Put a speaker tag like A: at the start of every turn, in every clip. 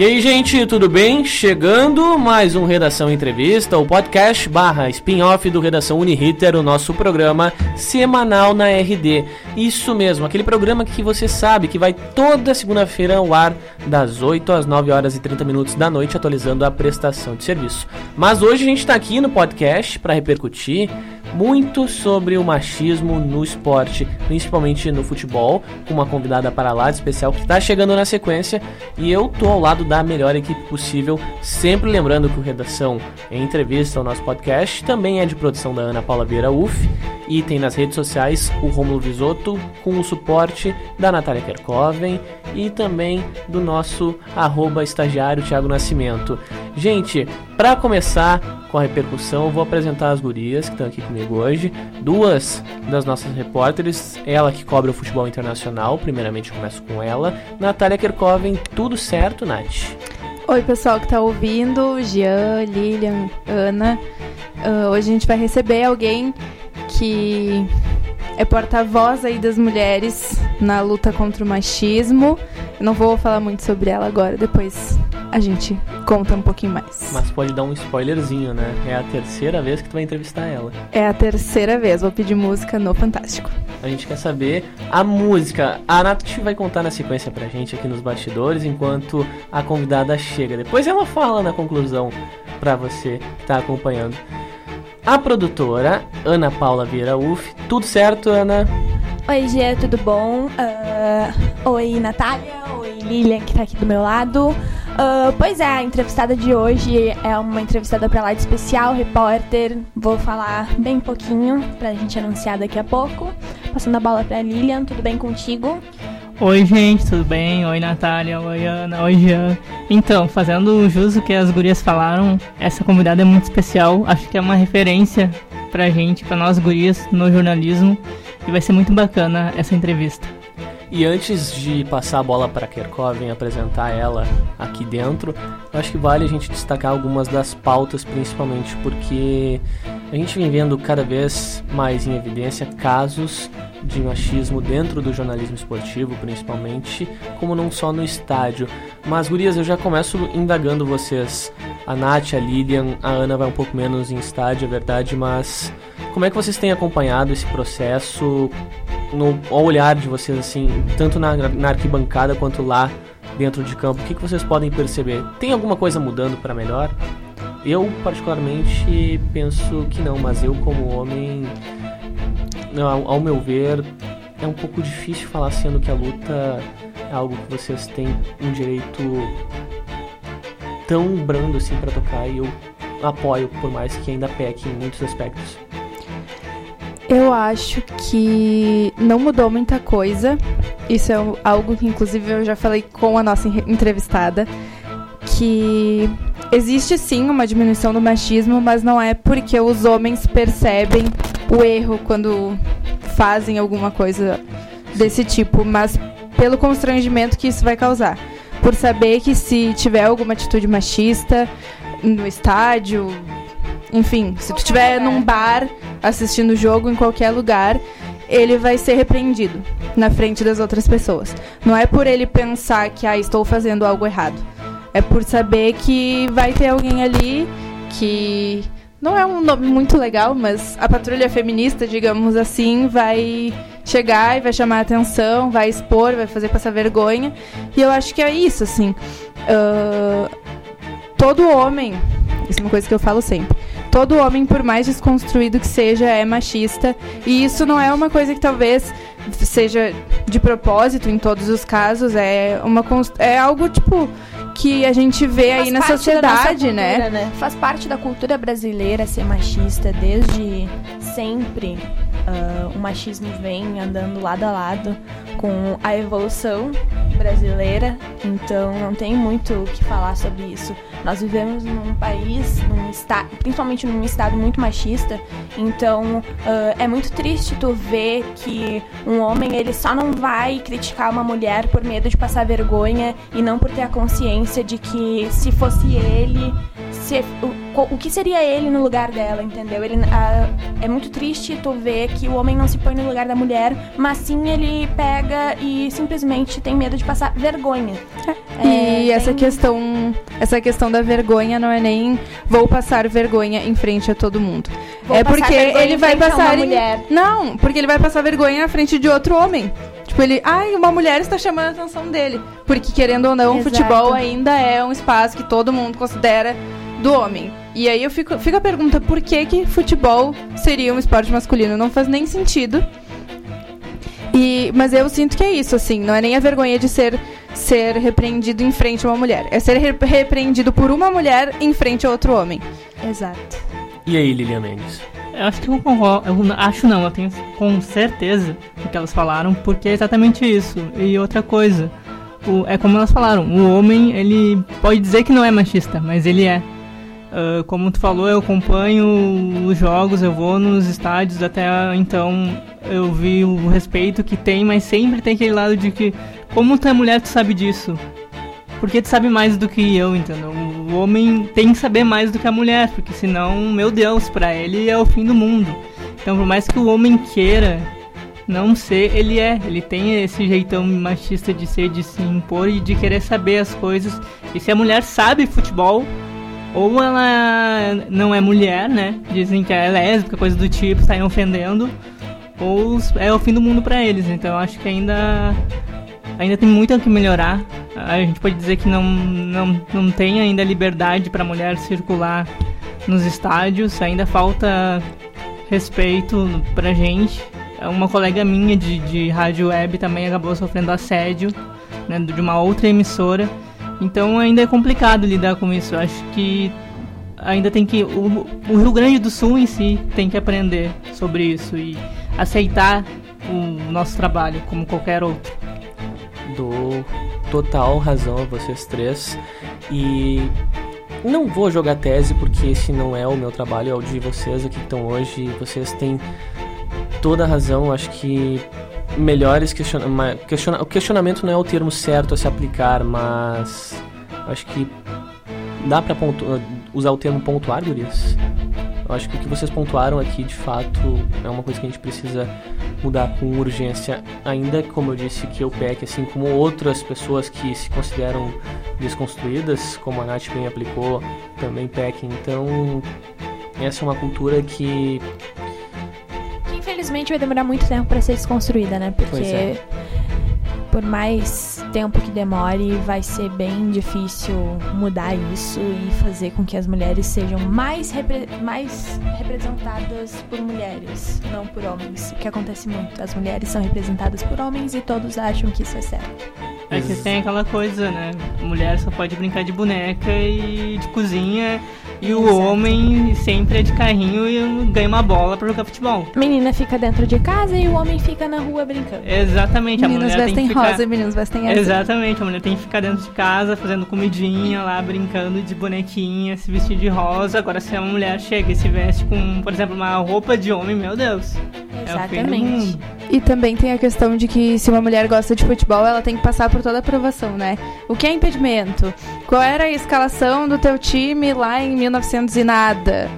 A: E aí, gente, tudo bem? Chegando mais um Redação Entrevista, o podcast barra spin-off do Redação Uniriter, o nosso programa semanal na RD. Isso mesmo, aquele programa que você sabe que vai toda segunda-feira ao ar, das 8 às 9 horas e 30 minutos da noite, atualizando a prestação de serviço. Mas hoje a gente está aqui no podcast para repercutir muito sobre o machismo no esporte, principalmente no futebol, com uma convidada para lá especial que está chegando na sequência e eu tô ao lado da melhor equipe possível, sempre lembrando que o Redação é entrevista, o nosso podcast também é de produção da Ana Paula Vieira UF e tem nas redes sociais o Romulo Visotto com o suporte da Natália Kerkoven e também do nosso arroba estagiário Thiago Nascimento. Gente, para começar com a repercussão, eu vou apresentar as gurias que estão aqui comigo hoje. Duas das nossas repórteres, ela que cobre o futebol internacional, primeiramente eu começo com ela. Natália Kerkoven, tudo certo, Nath?
B: Oi, pessoal que está ouvindo, Jean, Lilian, Ana. Uh, hoje a gente vai receber alguém que é porta-voz aí das mulheres na luta contra o machismo. Eu não vou falar muito sobre ela agora, depois a gente conta um pouquinho mais.
A: Mas pode dar um spoilerzinho, né? É a terceira vez que tu vai entrevistar ela.
B: É a terceira vez, vou pedir música no Fantástico.
A: A gente quer saber a música. A Nath vai contar na sequência pra gente aqui nos bastidores, enquanto a convidada chega. Depois ela fala na conclusão pra você que tá acompanhando. A produtora, Ana Paula Vieira Uf. Tudo certo, Ana?
C: Oi, Gia, tudo bom? Uh, oi, Natália. Oi, Lilian, que tá aqui do meu lado. Uh, pois é, a entrevistada de hoje é uma entrevistada pra lá de especial, repórter. Vou falar bem pouquinho pra gente anunciar daqui a pouco. Passando a bola pra Lilian, tudo bem contigo?
D: Oi, gente, tudo bem? Oi, Natália. Oi, Ana. Oi, Jean. Então, fazendo jus o que as gurias falaram, essa convidada é muito especial. Acho que é uma referência pra gente, pra nós gurias, no jornalismo. E vai ser muito bacana essa entrevista.
A: E antes de passar a bola para a Kerkov e apresentar ela aqui dentro, acho que vale a gente destacar algumas das pautas, principalmente porque a gente vem vendo cada vez mais em evidência casos de machismo dentro do jornalismo esportivo, principalmente, como não só no estádio. Mas, gurias, eu já começo indagando vocês. A Nath, a Lilian, a Ana vai um pouco menos em estádio, é verdade, mas como é que vocês têm acompanhado esse processo no ao olhar de vocês, assim, tanto na, na arquibancada quanto lá dentro de campo? O que, que vocês podem perceber? Tem alguma coisa mudando para melhor? Eu, particularmente, penso que não, mas eu, como homem, ao, ao meu ver, é um pouco difícil falar sendo que a luta é algo que vocês têm um direito tão brando assim para tocar e eu apoio, por mais que ainda peque em muitos aspectos.
B: Eu acho que não mudou muita coisa. Isso é algo que, inclusive, eu já falei com a nossa entrevistada. Que existe sim uma diminuição do machismo, mas não é porque os homens percebem o erro quando fazem alguma coisa desse tipo, mas pelo constrangimento que isso vai causar. Por saber que se tiver alguma atitude machista no estádio, enfim, se tu estiver num bar assistindo o jogo em qualquer lugar, ele vai ser repreendido na frente das outras pessoas. Não é por ele pensar que ah, estou fazendo algo errado. É por saber que vai ter alguém ali que não é um nome muito legal, mas a patrulha feminista, digamos assim, vai chegar e vai chamar atenção, vai expor, vai fazer passar vergonha. E eu acho que é isso, assim. Uh, todo homem, isso é uma coisa que eu falo sempre todo homem, por mais desconstruído que seja, é machista. E isso não é uma coisa que talvez seja de propósito em todos os casos. É, uma, é algo, tipo, que a gente vê Faz aí na sociedade, cultura, né? né?
C: Faz parte da cultura brasileira ser machista desde sempre. Uh, o machismo vem andando lado a lado com a evolução brasileira, então não tem muito o que falar sobre isso. Nós vivemos num país, num estado, principalmente num estado muito machista, então uh, é muito triste tu ver que um homem ele só não vai criticar uma mulher por medo de passar vergonha e não por ter a consciência de que se fosse ele, o, o que seria ele no lugar dela, entendeu? Ele, uh, é muito triste tu ver que o homem não se põe no lugar da mulher, mas sim ele pega e simplesmente tem medo de passar vergonha.
B: e
C: É,
B: essa
C: tem-
B: questão, essa questão da vergonha não é nem vou passar vergonha em frente a todo mundo.
C: Vou
B: é porque ele vai
C: a
B: passar em-. Não, porque ele vai passar vergonha na frente de outro homem. Tipo, ele, ai, uma mulher está chamando a atenção dele. Porque querendo ou não, o
C: Exato.
B: futebol ainda é um espaço que todo mundo considera do homem. E aí eu fico, fica a pergunta, por que que futebol seria um esporte masculino? Não faz nem sentido. E, mas eu sinto que é isso, assim, não é nem a vergonha de ser, ser repreendido em frente a uma mulher. É ser re- repreendido por uma mulher em frente a outro homem.
C: Exato.
A: E aí, Lilian Mendes?
D: Eu acho que eu concordo. Eu acho não, eu tenho com certeza o que elas falaram, porque é exatamente isso. E outra coisa, o- é como elas falaram, o homem, ele pode dizer que não é machista, mas ele é. Ah, como tu falou, eu acompanho os jogos, eu vou nos estádios, até então eu vi o respeito que tem, mas sempre tem aquele lado de que, como tu é mulher, tu sabe disso. Porque tu sabe mais do que eu, entendeu? O homem tem que saber mais do que a mulher, porque senão, meu Deus, pra ele é o fim do mundo. Então, por mais que o homem queira não ser, ele é. Ele tem esse jeitão machista de ser, de se impor e de querer saber as coisas. E se a mulher sabe futebol, ou ela não é mulher, né? Dizem que é lésbica, coisa do tipo, saem ofendendo, ou é o fim do mundo pra eles. Então, acho que ainda ainda tem muito a que melhorar. A gente pode dizer que não, não, não tem ainda liberdade para mulher circular nos estádios, ainda falta respeito pra gente. Uma colega minha de, de rádio web também acabou sofrendo assédio né, de uma outra emissora. Então ainda é complicado lidar com isso. Acho que ainda tem que. O, o Rio Grande do Sul em si tem que aprender sobre isso e aceitar o nosso trabalho como qualquer outro.
A: Dou total razão a vocês três. E não vou jogar tese porque esse não é o meu trabalho, é o de vocês aqui que estão hoje. Vocês têm toda a razão. Acho que melhores questionamentos. Questiona, o questionamento não é o termo certo a se aplicar, mas acho que dá pontu- usar o termo pontuar, Gurias? Eu acho que o que vocês pontuaram aqui, de fato, é uma coisa que a gente precisa mudar com urgência. Ainda, como eu disse, que o PEC, assim como outras pessoas que se consideram desconstruídas, como a Nath bem aplicou, também PEC. Então, essa é uma cultura Que
C: infelizmente vai demorar muito tempo pra ser desconstruída, né? Porque
A: Pois é.
C: por mais tempo que demore, vai ser bem difícil mudar isso e fazer com que as mulheres sejam mais, repre- mais representadas por mulheres, não por homens. O que acontece muito. As mulheres são representadas por homens e todos acham que isso é certo.
D: É que tem aquela coisa, né? Mulher só pode brincar de boneca e de cozinha. E o
C: Exato.
D: homem sempre é de carrinho e ganha uma bola pra jogar futebol.
C: Menina fica dentro de casa e o homem fica na rua brincando.
D: Exatamente, a
B: Meninos
D: mulher tem
B: vestem
D: que ficar...
B: rosa e meninos vestem azul.
D: Exatamente, a mulher tem que ficar dentro de casa fazendo comidinha lá, brincando de bonequinha, se vestir de rosa. Agora, se a mulher chega e se veste com, por exemplo, uma roupa de homem, meu Deus. É o fim do
C: Exatamente.
D: mundo.
B: E também tem a questão de que se uma mulher gosta de futebol, ela tem que passar por toda a aprovação, né? O que é impedimento? Qual era a escalação do teu time lá em 1900 e nada?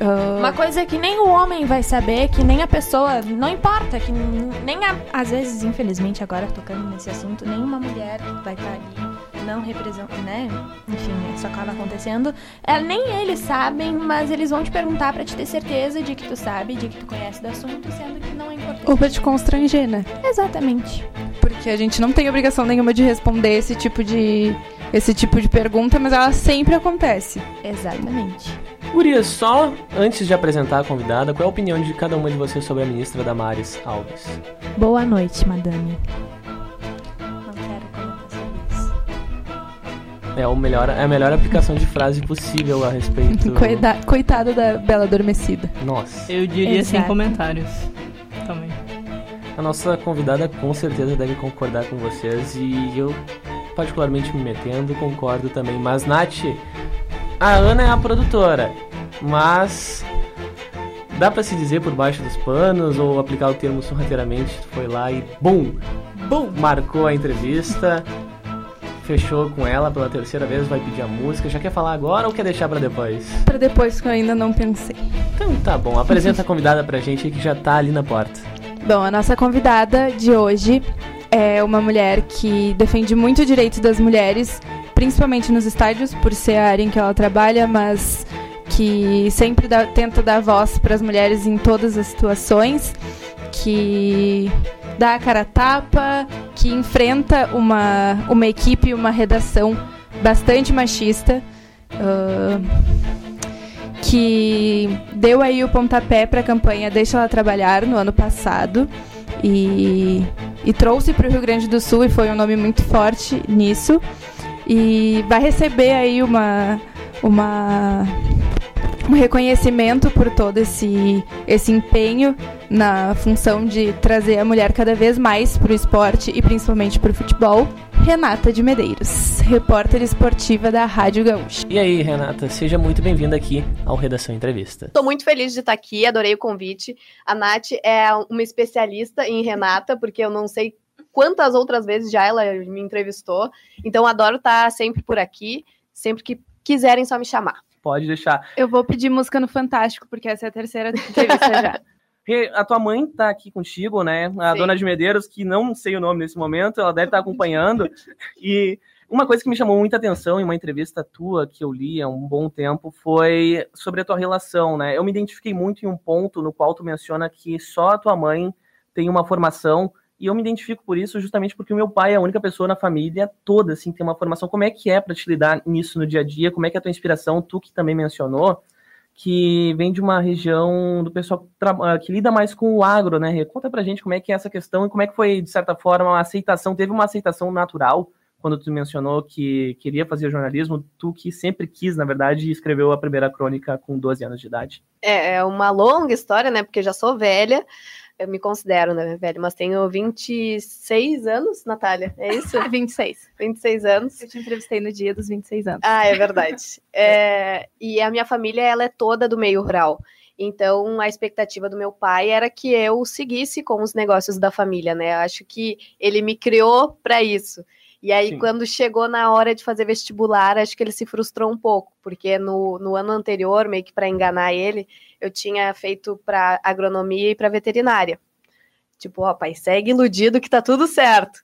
B: Ah,
C: Uma coisa que nem o homem vai saber, que nem a pessoa, não importa, que nem a, às vezes, infelizmente, agora tocando nesse assunto, nenhuma mulher vai estar ali não representa, né? Enfim, isso acaba acontecendo. É, nem eles sabem, mas eles vão te perguntar pra te ter certeza de que tu sabe, de que tu conhece do assunto, sendo que não é importante.
B: ou pra te constranger, né?
C: Exatamente.
B: Porque a gente não tem obrigação nenhuma de responder esse tipo de esse tipo de pergunta, mas ela sempre acontece.
C: Exatamente.
A: Gurias, só antes de apresentar a convidada, qual é a opinião de cada uma de vocês sobre a ministra Damares Alves?
C: Boa noite, madame.
A: É, o melhor, é a melhor aplicação de frase possível a respeito.
B: Coida- Coitada da Bela Adormecida.
A: Nossa.
D: Eu diria sem
C: Exato.
D: comentários também.
A: A nossa convidada com certeza deve concordar com vocês e eu, particularmente me metendo, concordo também. Mas, Nath, a Ana é a produtora, mas dá pra se dizer por baixo dos panos ou aplicar o termo sorrateiramente, tu foi lá e BUM! BUM! Marcou a entrevista, fechou com ela pela terceira vez, vai pedir a música. Já quer falar agora ou quer deixar pra depois?
B: Pra depois que eu ainda não pensei.
A: Então tá bom, apresenta a convidada pra gente que já tá ali na porta.
B: Bom, a nossa convidada de hoje é uma mulher que defende muito o direito das mulheres, principalmente nos estádios, por ser a área em que ela trabalha, mas que sempre dá, tenta dar voz para as mulheres em todas as situações, que dá a cara a tapa, que enfrenta uma, uma equipe, uma redação bastante machista. Uh, que deu aí o pontapé para a campanha Deixa Ela Trabalhar no ano passado e, e trouxe para o Rio Grande do Sul e foi um nome muito forte nisso e vai receber aí uma uma um reconhecimento por todo esse, esse empenho na função de trazer a mulher cada vez mais para o esporte e principalmente para o futebol. Renata de Medeiros, repórter esportiva da Rádio Gaúcha.
A: E aí, Renata, seja muito bem-vinda aqui ao Redação Entrevista.
E: Estou muito feliz de estar aqui, adorei o convite. A Nath é uma especialista em Renata, porque eu não sei quantas outras vezes já ela me entrevistou. Então, adoro estar sempre por aqui, sempre que quiserem só me chamar.
A: Pode deixar.
B: Eu vou pedir música no Fantástico, porque essa é a terceira entrevista já.
A: A tua mãe tá aqui contigo, né? A Sim. dona de Medeiros, que não sei o nome nesse momento, ela deve estar acompanhando. e uma coisa que me chamou muita atenção em uma entrevista tua que eu li há um bom tempo foi sobre a tua relação, né? Eu me identifiquei muito em um ponto no qual tu menciona que só a tua mãe tem uma formação e eu me identifico por isso justamente porque o meu pai é a única pessoa na família toda, assim, que tem uma formação. Como é que é para te lidar nisso no dia a dia? Como é que é a tua inspiração? Tu que também mencionou, que vem de uma região do pessoal que, ah, lida mais com o agro, né? Conta pra gente como é que é essa questão e como é que foi, de certa forma, a aceitação. Teve uma aceitação natural quando tu mencionou que queria fazer jornalismo, tu que sempre quis, na verdade, escreveu a primeira crônica com 12 anos de idade.
E: É, é uma longa história, né? Porque já sou velha, eu me considero, né, velho, mas tenho 26 anos, Natália, é isso?
B: 26.
E: 26 anos.
B: Eu te entrevistei no dia dos 26 anos.
E: Ah, é verdade. é, e a minha família, ela é toda do meio rural. Então, a expectativa do meu pai era que eu seguisse com os negócios da família, né? Acho que ele me criou para isso. E aí, Sim. quando chegou na hora de fazer vestibular, acho que ele se frustrou um pouco, porque no, no ano anterior, meio que para enganar ele, eu tinha feito para agronomia e para veterinária. Tipo, pai, segue iludido que tá tudo certo.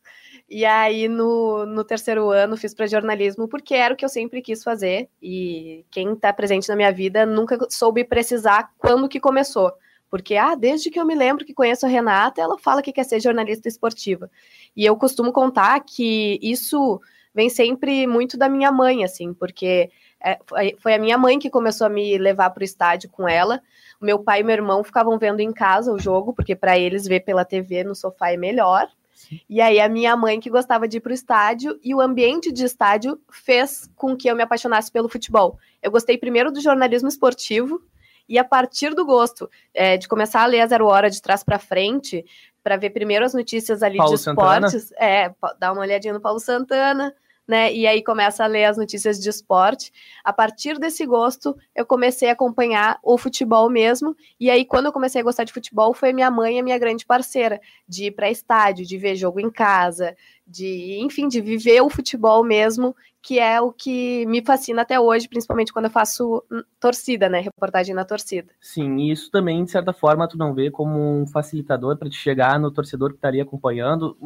E: E aí, no, no terceiro ano, fiz para jornalismo, porque era o que eu sempre quis fazer. E quem está presente na minha vida nunca soube precisar quando que começou. Porque, ah, desde que eu me lembro que conheço a Renata, ela fala que quer ser jornalista esportiva. E eu costumo contar que isso vem sempre muito da minha mãe, assim, porque é, foi a minha mãe que começou a me levar para o estádio com ela. O meu pai e meu irmão ficavam vendo em casa o jogo, porque para eles ver pela TV no sofá é melhor. Sim. E aí a minha mãe que gostava de ir para o estádio e o ambiente de estádio fez com que eu me apaixonasse pelo futebol. Eu gostei primeiro do jornalismo esportivo, e a partir do gosto é, de começar a ler a zero hora de trás para frente, para ver primeiro as notícias ali Paulo de esportes, Santana. é, dar uma olhadinha no Paulo Santana, né? E aí começa a ler as notícias de esporte. A partir desse gosto, eu comecei a acompanhar o futebol mesmo. E aí, quando eu comecei a gostar de futebol, foi minha mãe a minha grande parceira, de ir para estádio, de ver jogo em casa, de, enfim, de viver o futebol mesmo, que é o que me fascina até hoje, principalmente quando eu faço hum, torcida, né? Reportagem na torcida.
A: Sim, e isso também, de certa forma, tu não vê como um facilitador para te chegar no torcedor que estaria acompanhando.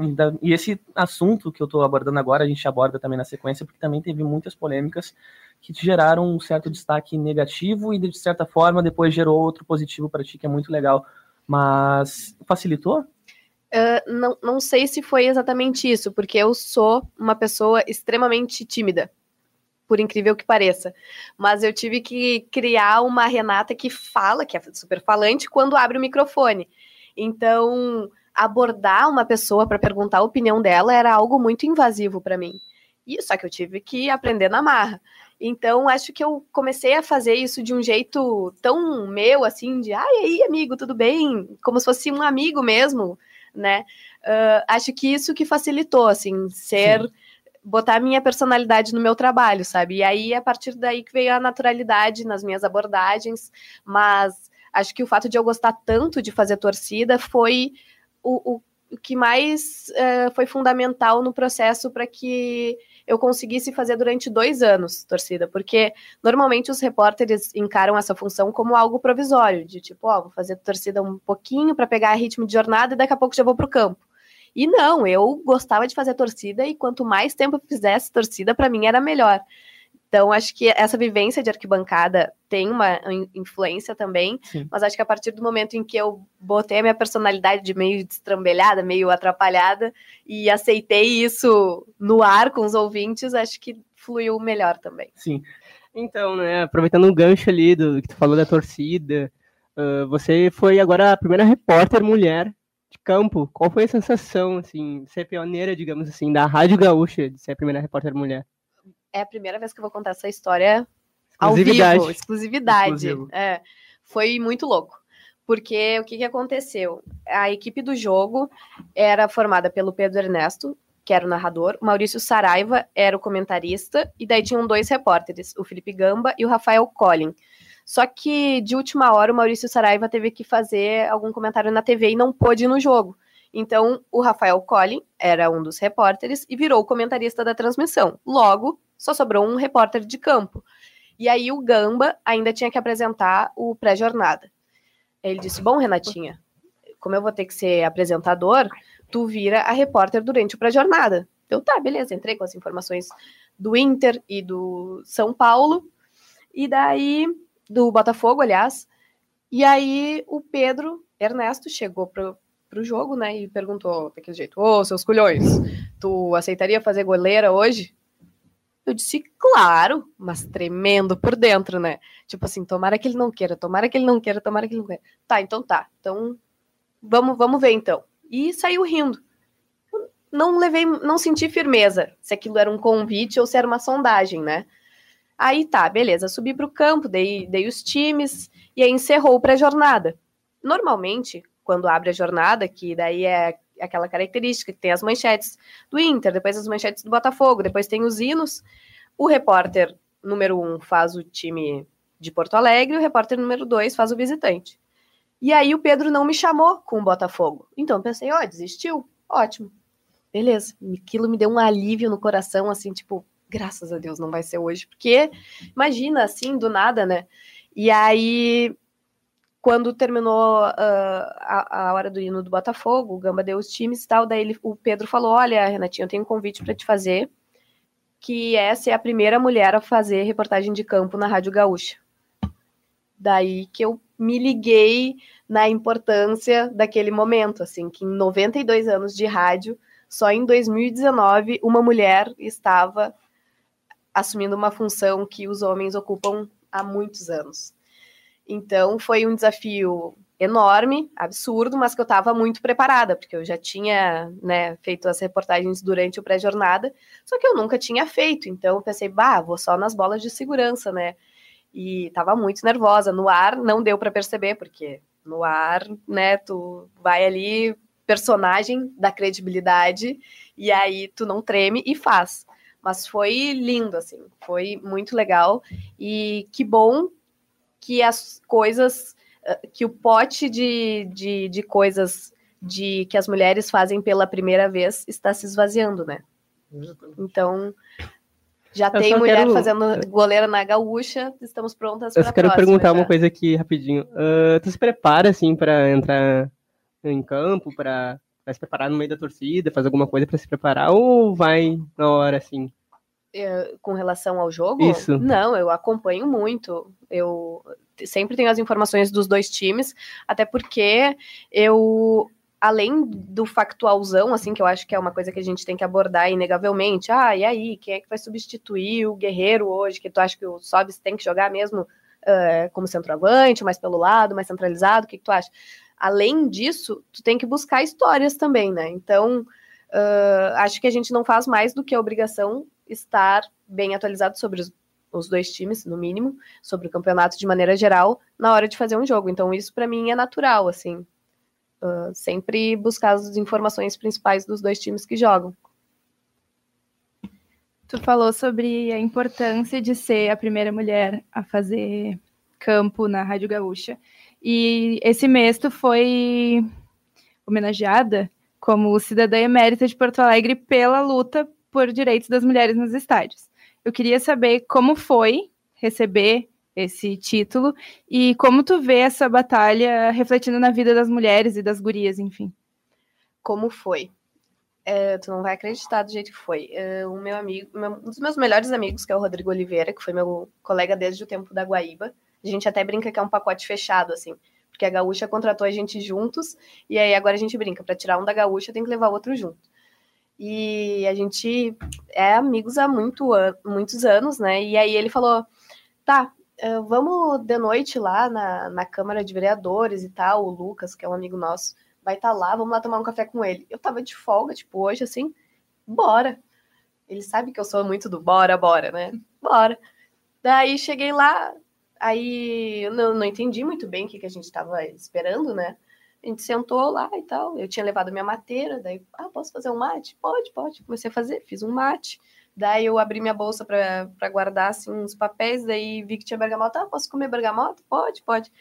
A: E esse assunto que eu estou abordando agora, a gente aborda também na sequência, porque também teve muitas polêmicas que te geraram um certo destaque negativo e, de certa forma, depois gerou outro positivo para ti, que é muito legal. Mas facilitou?
E: Não, não sei se foi exatamente isso, porque eu sou uma pessoa extremamente tímida, por incrível que pareça. Mas eu tive que criar uma Renata que fala, que é super falante, quando abre o microfone. Então, abordar uma pessoa para perguntar a opinião dela era algo muito invasivo para mim. E só que eu tive que aprender na marra. Então, acho que eu comecei a fazer isso de um jeito tão meu, assim, de, ai, aí, amigo, tudo bem? Como se fosse um amigo mesmo, né? Uh, acho que isso que facilitou, assim, ser. Sim. botar a minha personalidade no meu trabalho, sabe? E aí, a partir daí que veio a naturalidade nas minhas abordagens, mas acho que o fato de eu gostar tanto de fazer torcida foi o, o, o que mais uh, foi fundamental no processo para que eu conseguisse fazer durante dois anos torcida, porque normalmente os repórteres encaram essa função como algo provisório, de tipo, ó, vou fazer torcida um pouquinho para pegar ritmo de jornada e daqui a pouco já vou para o campo. E não, eu gostava de fazer torcida e quanto mais tempo eu fizesse torcida, para mim era melhor. Então, acho que essa vivência de arquibancada tem uma influência também, Sim. mas acho que a partir do momento em que eu botei a minha personalidade de meio destrambelhada, meio atrapalhada, e aceitei isso no ar com os ouvintes, acho que fluiu melhor também.
F: Sim. Então, né, aproveitando o gancho ali do que tu falou da torcida, uh, você foi agora a primeira repórter mulher de campo. Qual foi a sensação, assim, ser pioneira, digamos assim, da Rádio Gaúcha, de ser a primeira repórter mulher?
E: É a primeira vez que eu vou contar essa história ao vivo, exclusividade. É, foi muito louco. Porque o que, que aconteceu? A equipe do jogo era formada pelo Pedro Ernesto, que era o narrador, o Maurício Saraiva era o comentarista, e daí tinham dois repórteres, o Felipe Gamba e o Rafael Collin. Só que de última hora o Maurício Saraiva teve que fazer algum comentário na TV e não pôde ir no jogo. Então o Rafael Collin era um dos repórteres e virou o comentarista da transmissão. Logo, só sobrou um repórter de campo. E aí o Gamba ainda tinha que apresentar o pré-jornada. Ele disse: Bom, Renatinha, como eu vou ter que ser apresentador, tu vira a repórter durante o pré-jornada. Então tá, beleza, entrei com as informações do Inter e do São Paulo, e daí, do Botafogo, aliás. E aí o Pedro Ernesto chegou pro, pro jogo, né, e perguntou daquele jeito: Ô, oh, seus culhões, tu aceitaria fazer goleira hoje? Eu disse, claro, mas tremendo por dentro, né? Tipo assim, tomara que ele não queira, tomara que ele não queira, tomara que ele não queira. Tá, então tá. Então, vamos, vamos ver então. E saiu rindo. Não levei, não senti firmeza se aquilo era um convite ou se era uma sondagem, né? Aí tá, beleza, subi para o campo, dei, dei os times e aí encerrou o pré-jornada. Normalmente, quando abre a jornada, que daí é aquela característica que tem as manchetes do Inter, depois as manchetes do Botafogo, depois tem os hinos. O repórter número um faz o time de Porto Alegre, o repórter número dois faz o visitante. E aí o Pedro não me chamou com o Botafogo. Então pensei, ó, oh, desistiu? Ótimo. Beleza. Aquilo me deu um alívio no coração, assim, tipo, graças a Deus não vai ser hoje. Porque, imagina, assim, do nada, né? E aí quando terminou uh, a, a, hora do hino do Botafogo, o Gamba deu os times e tal, daí ele, o Pedro falou, olha, Renatinho, eu tenho um convite para te fazer, que essa é a primeira mulher a fazer reportagem de campo na Rádio Gaúcha. Daí que eu me liguei na importância daquele momento, assim, que em 92 anos de rádio, só em 2019 uma mulher estava assumindo uma função que os homens ocupam há muitos anos. Então foi um desafio enorme, absurdo, mas que eu estava muito preparada, porque eu já tinha né, feito as reportagens durante o pré-jornada, só que eu nunca tinha feito. Então eu pensei, bah, vou só nas bolas de segurança, né? E estava muito nervosa. No ar não deu para perceber, porque no ar, né, tu vai ali, personagem da credibilidade, e aí tu não treme e faz. Mas foi lindo, assim, foi muito legal. E que bom que as coisas, eh, que o pote de, de, de coisas de que as mulheres fazem pela primeira vez está se esvaziando, né? Então, já eu tem mulher quero... fazendo goleira na gaúcha, estamos prontas para
F: Eu quero próxima, perguntar já. uma coisa aqui rapidinho. Uh, tu se prepara assim para entrar em campo, para se preparar no meio da torcida, fazer alguma coisa para se preparar ou vai na hora assim?
E: Eh, com relação ao jogo?
F: Isso.
E: Não, eu acompanho muito. Eu sempre tenho as informações dos dois times, até porque eu além do factualzão, assim, que eu acho que é uma coisa que a gente tem que abordar inegavelmente. Ah, e aí, quem é que vai substituir o Guerreiro hoje? Que tu acha que o Sobis tem que jogar mesmo uh, como centroavante, mais pelo lado, mais centralizado? O que, que tu acha? Além disso, tu tem que buscar histórias também, né? Então, uh, acho que a gente não faz mais do que a obrigação estar bem atualizado sobre os, os dois times, no mínimo, sobre o campeonato de maneira geral, na hora de fazer um jogo. Então, isso para mim é natural, assim. Uh, sempre buscar as informações principais dos dois times que jogam.
B: Tu falou sobre a importância de ser a primeira mulher a fazer campo na Rádio Gaúcha. E esse mês tu foi homenageada como cidadã emérita de Porto Alegre pela luta por direitos das mulheres nos estádios. Eu queria saber como foi receber esse título e como tu vê essa batalha refletindo na vida das mulheres e das gurias, enfim.
E: Como foi? é, tu não vai acreditar do jeito que foi. É, o meu amigo, meu, um dos meus melhores amigos, que é o Rodrigo Oliveira, que foi meu colega desde o tempo da Guaíba, a gente até brinca que é um pacote fechado, assim, porque a Gaúcha contratou a gente juntos, e aí agora a gente brinca, para tirar um da Gaúcha tem que levar outro junto. E a gente é amigos há muito, muitos anos, né? E aí ele falou: tá, eh, vamos de noite lá na, na Câmara de Vereadores e tal, o Lucas, que é um amigo nosso vai estar tá lá, vamos lá tomar um café com ele. Eu tava de folga, tipo, hoje assim, bora. Ele sabe que eu sou muito do bora, bora, né? Bora. Daí cheguei lá, aí eu não, não entendi muito bem o que, que a gente estava esperando, né? A gente sentou lá e tal. Eu tinha levado minha mateira, daí, ah, posso fazer um mate? Pode, pode. Comecei a fazer, fiz um mate. Daí eu abri minha bolsa para guardar assim, uns papéis, daí vi que tinha bergamota. Ah, posso comer bergamota? Pode, pode.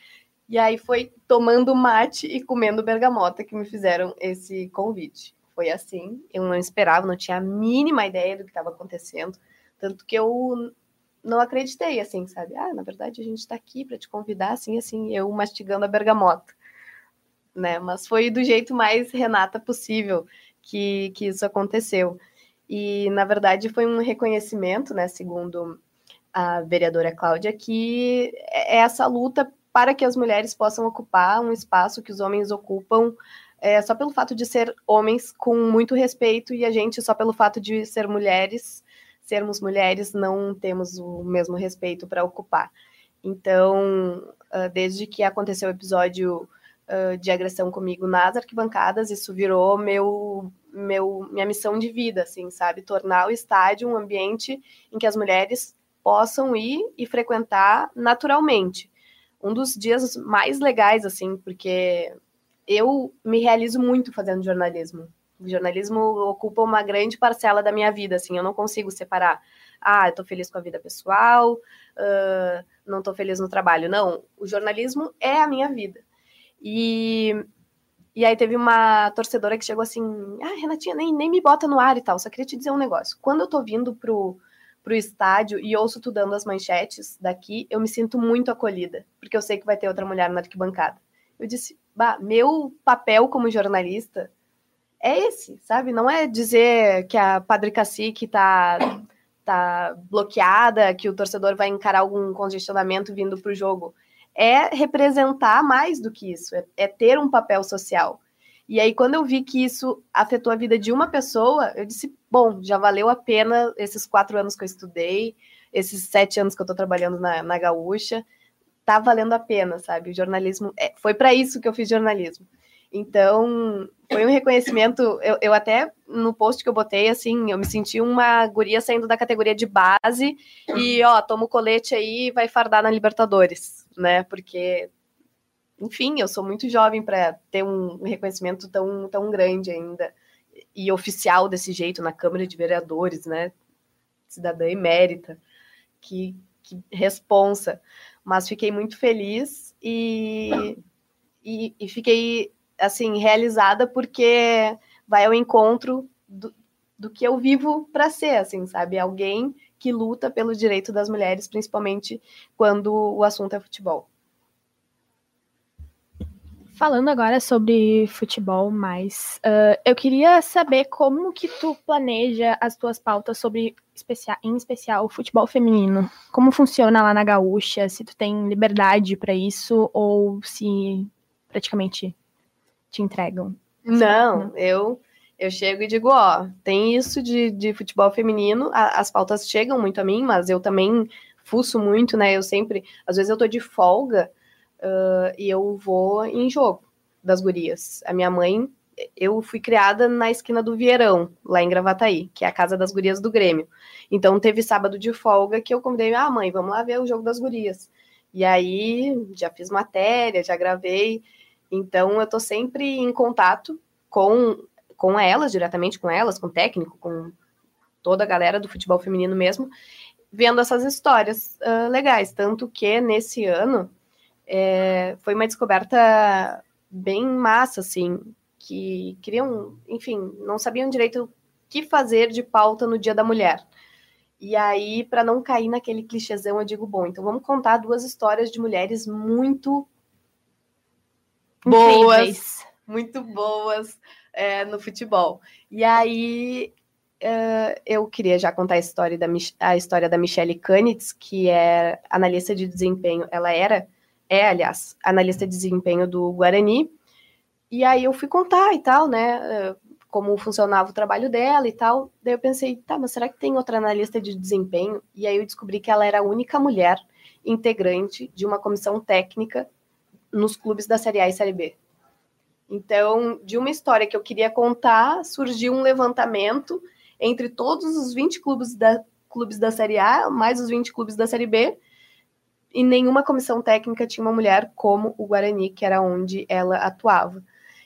E: E aí foi tomando mate e comendo bergamota que me fizeram esse convite. Foi assim, eu não esperava, não tinha a mínima ideia do que estava acontecendo, tanto que eu não acreditei, assim, sabe? Ah, na verdade a gente está aqui para te convidar, assim, assim, eu mastigando a bergamota, né? Mas foi do jeito mais Renata possível que, que isso aconteceu. E, na verdade, foi um reconhecimento, né, segundo a vereadora Cláudia, que é essa luta para que as mulheres possam ocupar um espaço que os homens ocupam é, só pelo fato de ser homens com muito respeito e a gente só pelo fato de ser mulheres, sermos mulheres, não temos o mesmo respeito para ocupar. Então, uh, desde que aconteceu o episódio de agressão comigo nas arquibancadas, isso virou meu, meu, minha missão de vida, assim, sabe? Tornar o estádio um ambiente em que as mulheres possam ir e frequentar naturalmente um dos dias mais legais, assim, porque eu me realizo muito fazendo jornalismo. O jornalismo ocupa uma grande parcela da minha vida, assim, eu não consigo separar. Ah, eu tô feliz com a vida pessoal, uh, não tô feliz no trabalho. Não, o jornalismo é a minha vida. E, e aí teve uma torcedora que chegou assim, ah, Renatinha, nem, nem me bota no ar e tal, só queria te dizer um negócio. Quando eu tô vindo pro, pro estádio e ouço tu dando as manchetes daqui, eu me sinto muito acolhida, porque eu sei que vai ter outra mulher na arquibancada. Eu disse, bah, meu papel como jornalista é esse, sabe? Não é dizer que a Padre Cacique tá, tá bloqueada, que o torcedor vai encarar algum congestionamento vindo pro jogo. É representar mais do que isso, é, é ter um papel social. E aí, quando eu vi que isso afetou a vida de uma pessoa, eu disse: bom, já valeu a pena esses quatro anos que eu estudei, esses sete anos que eu estou trabalhando na, na Gaúcha, tá valendo a pena, sabe? O jornalismo, é, foi para isso que eu fiz jornalismo. Então, foi um reconhecimento. Eu, eu, até no post que eu botei, assim, eu me senti uma guria saindo da categoria de base e, ó, toma o colete aí e vai fardar na Libertadores, né? Porque enfim, eu sou muito jovem para ter um reconhecimento tão, tão grande ainda e oficial desse jeito na Câmara de Vereadores, né? Cidadã emérita, que, que responsa. Mas fiquei muito feliz e, e, e fiquei, assim, realizada porque vai ao encontro do, do que eu vivo para ser, assim, sabe? Alguém que luta pelo direito das mulheres, principalmente quando o assunto é futebol.
C: Falando agora sobre futebol mais, uh, eu queria saber como que tu planeja as tuas pautas sobre, em especial, o futebol feminino. Como funciona lá na Gaúcha, se tu tem liberdade para isso ou se praticamente te entregam?
E: Não, eu eu chego e digo, ó, tem isso de, de futebol feminino, a, as pautas chegam muito a mim, mas eu também fuço muito, né? Eu sempre, às vezes eu tô de folga, uh, e eu vou em jogo das gurias. A minha mãe, eu fui criada na esquina do Vieirão, lá em Gravataí, que é a casa das gurias do Grêmio. Então teve sábado de folga que eu convidei, ah, mãe, vamos lá ver o jogo das gurias. E aí já fiz matéria, já gravei. Então eu tô sempre em contato com com elas, diretamente com elas, com o técnico, com toda a galera do futebol feminino mesmo, vendo essas histórias uh, legais. Tanto que nesse ano é, foi uma descoberta bem massa, assim, que queriam, enfim, não sabiam direito o que fazer de pauta no Dia da Mulher. E aí, para não cair naquele clichêzão, eu digo, bom, então vamos contar duas histórias de mulheres muito boas, muito boas, é, no futebol. E aí uh, eu queria já contar a história da, a história da Michelle Kanitz, que é analista de desempenho. Ela era, é, aliás, analista de desempenho do Guarani. E aí eu fui contar e tal, né? Como funcionava o trabalho dela e tal. Daí eu pensei, tá, mas será que tem outra analista de desempenho? E aí eu descobri que ela era a única mulher integrante de uma comissão técnica nos clubes da Série A e Série B. Então, de uma história que eu queria contar, surgiu um levantamento entre todos os 20 clubes da, clubes da Série A, mais os 20 clubes da Série B, e nenhuma comissão técnica tinha uma mulher como o Guarani, que era onde ela atuava.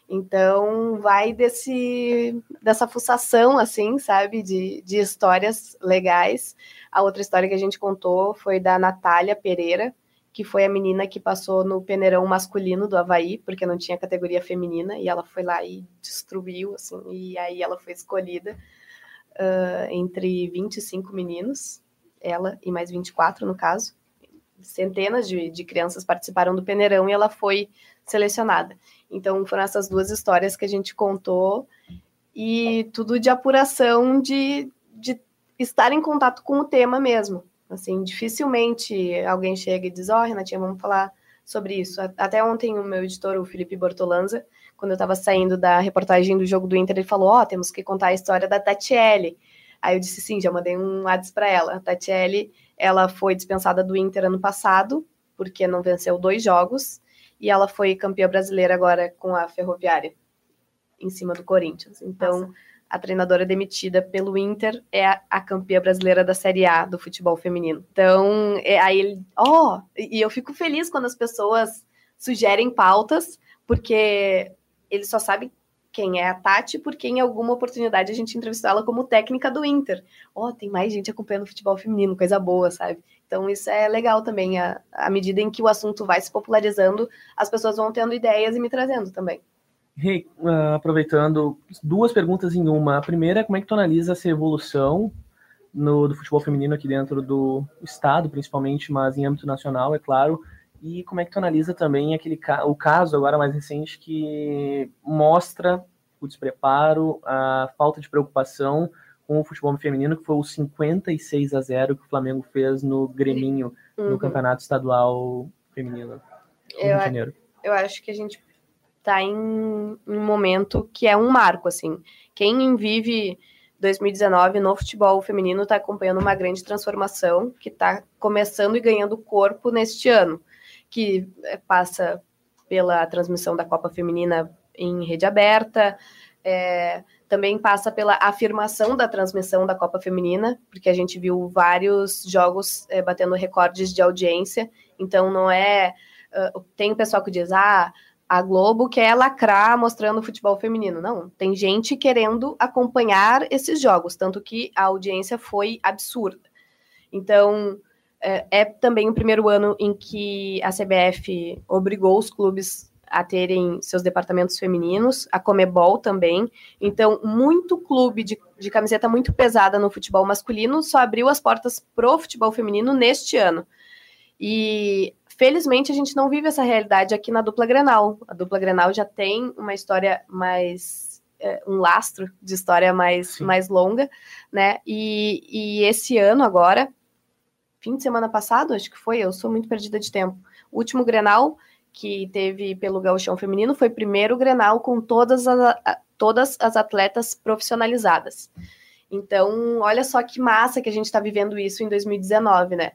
E: Então, vai desse, dessa fuçação, assim, sabe, de, de histórias legais. A outra história que a gente contou foi da Natália Pereira, que foi a menina que passou no peneirão masculino do Havaí, porque não tinha categoria feminina, e ela foi lá e destruiu, assim, e aí ela foi escolhida uh, entre 25 meninos, ela e mais 24 no caso. Centenas de, de crianças participaram do peneirão e ela foi selecionada. Então foram essas duas histórias que a gente contou, e tudo de apuração de, de estar em contato com o tema mesmo Assim, dificilmente alguém chega e diz, ó, oh, Renatinha, vamos falar sobre isso. Até ontem o meu editor, o Felipe Bortolanza, quando eu estava saindo da reportagem do jogo do Inter, ele falou, ó, oh, temos que contar a história da Tatiele. Aí eu disse sim, já mandei um WhatsApp para ela. A Tatiele, ela foi dispensada do Inter ano passado, porque não venceu dois jogos, e ela foi campeã brasileira agora com a Ferroviária, em cima do Corinthians. Então, Nossa a treinadora demitida pelo Inter é a, a campeã brasileira da Série A do futebol feminino. Então, é, aí ele, ó, oh, e eu fico feliz quando as pessoas sugerem pautas, porque ele só sabe quem é a Tati, porque em alguma oportunidade a gente entrevistou ela como técnica do Inter. Ó, oh, tem mais gente acompanhando o futebol feminino, coisa boa, sabe? Então isso é legal também, à medida em que o assunto vai se popularizando, as pessoas vão tendo ideias e me trazendo também.
A: Hey, uh, aproveitando, duas perguntas em uma. A primeira é como é que tu analisa essa evolução no, do futebol feminino aqui dentro do estado, principalmente, mas em âmbito nacional, é claro. E como é que tu analisa também aquele o caso agora mais recente que mostra o despreparo, a falta de preocupação com o futebol feminino, que foi o 56 a 0 que o Flamengo fez no Greminho, uhum. no campeonato estadual feminino.
E: Eu, eu acho que a gente está em um momento que é um marco, assim. Quem vive 2019 no futebol feminino está acompanhando uma grande transformação que está começando e ganhando corpo neste ano, que é, passa pela transmissão da Copa Feminina em rede aberta, é, também passa pela afirmação da transmissão da Copa Feminina, porque a gente viu vários jogos é, batendo recordes de audiência, então não é. Uh, tem o pessoal que diz, ah, a Globo quer lacrar mostrando o futebol feminino. Não, tem gente querendo acompanhar esses jogos, tanto que a audiência foi absurda. Então, é, é também o primeiro ano em que a CBF obrigou os clubes a terem seus departamentos femininos, a Comebol também. Então, muito clube de, de camiseta muito pesada no futebol masculino só abriu as portas pro futebol feminino neste ano. E Felizmente, a gente não vive essa realidade aqui na dupla Grenal. A dupla Grenal já tem uma história mais. É, um lastro de história mais, mais longa, né? E, e esse ano agora, fim de semana passado, acho que foi, eu sou muito perdida de tempo. O último Grenal que teve pelo Gauchão Feminino foi primeiro Grenal com todas as, todas as atletas profissionalizadas. Então, olha só que massa que a gente está vivendo isso em 2019, né?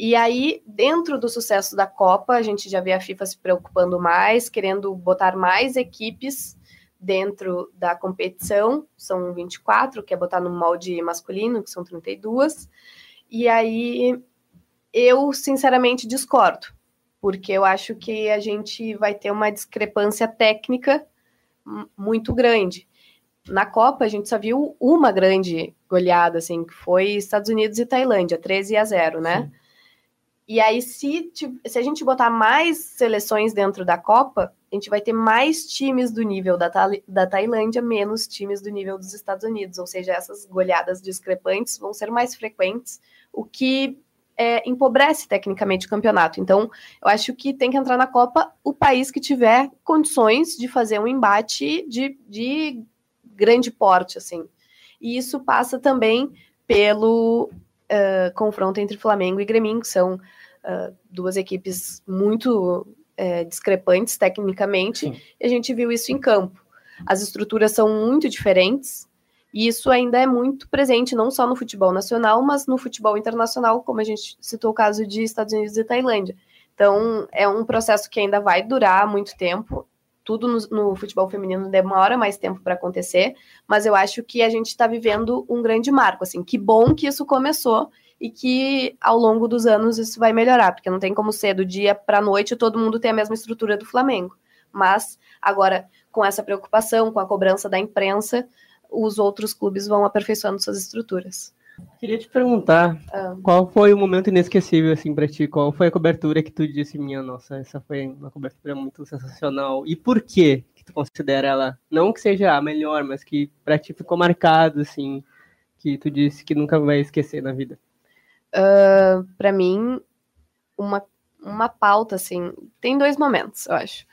E: E aí, dentro do sucesso da Copa, a gente já vê a FIFA se preocupando mais, querendo botar mais equipes dentro da competição. São 24, que botar no molde masculino, que são 32. E aí, eu sinceramente discordo, porque eu acho que a gente vai ter uma discrepância técnica muito grande. Na Copa, a gente só viu uma grande goleada, assim, que foi Estados Unidos e Tailândia, 13 a 0, né? Sim. E aí, se, se a gente botar mais seleções dentro da Copa, a gente vai ter mais times do nível da, da Tailândia, menos times do nível dos Estados Unidos. Ou seja, essas goleadas discrepantes vão ser mais frequentes, o que é, empobrece tecnicamente o campeonato. Então, eu acho que tem que entrar na Copa o país que tiver condições de fazer um embate de, de grande porte, assim. E isso passa também pelo uh, confronto entre Flamengo e Grêmio, que são uh, duas equipes muito uh, discrepantes tecnicamente, Sim. e a gente viu isso em campo. As estruturas são muito diferentes, e isso ainda é muito presente, não só no futebol nacional, mas no futebol internacional, como a gente citou o caso de Estados Unidos e Tailândia. Então, é um processo que ainda vai durar muito tempo. Tudo no, no futebol feminino demora mais tempo para acontecer, mas eu acho que a gente está vivendo um grande marco. Assim, que bom que isso começou e que ao longo dos anos isso vai melhorar, porque não tem como ser do dia para a noite todo mundo ter a mesma estrutura do Flamengo. Mas agora, com essa preocupação, com a cobrança da imprensa, os outros clubes vão aperfeiçoando suas estruturas.
F: Queria te perguntar, ah. qual foi o momento inesquecível assim para ti? Qual foi a cobertura que tu disse, minha nossa, essa foi uma cobertura muito sensacional. E por que que tu considera ela não que seja a melhor, mas que para ti ficou marcado assim, que tu disse que nunca vai esquecer na vida?
E: Uh, para mim, uma uma pauta assim, tem dois momentos, eu acho.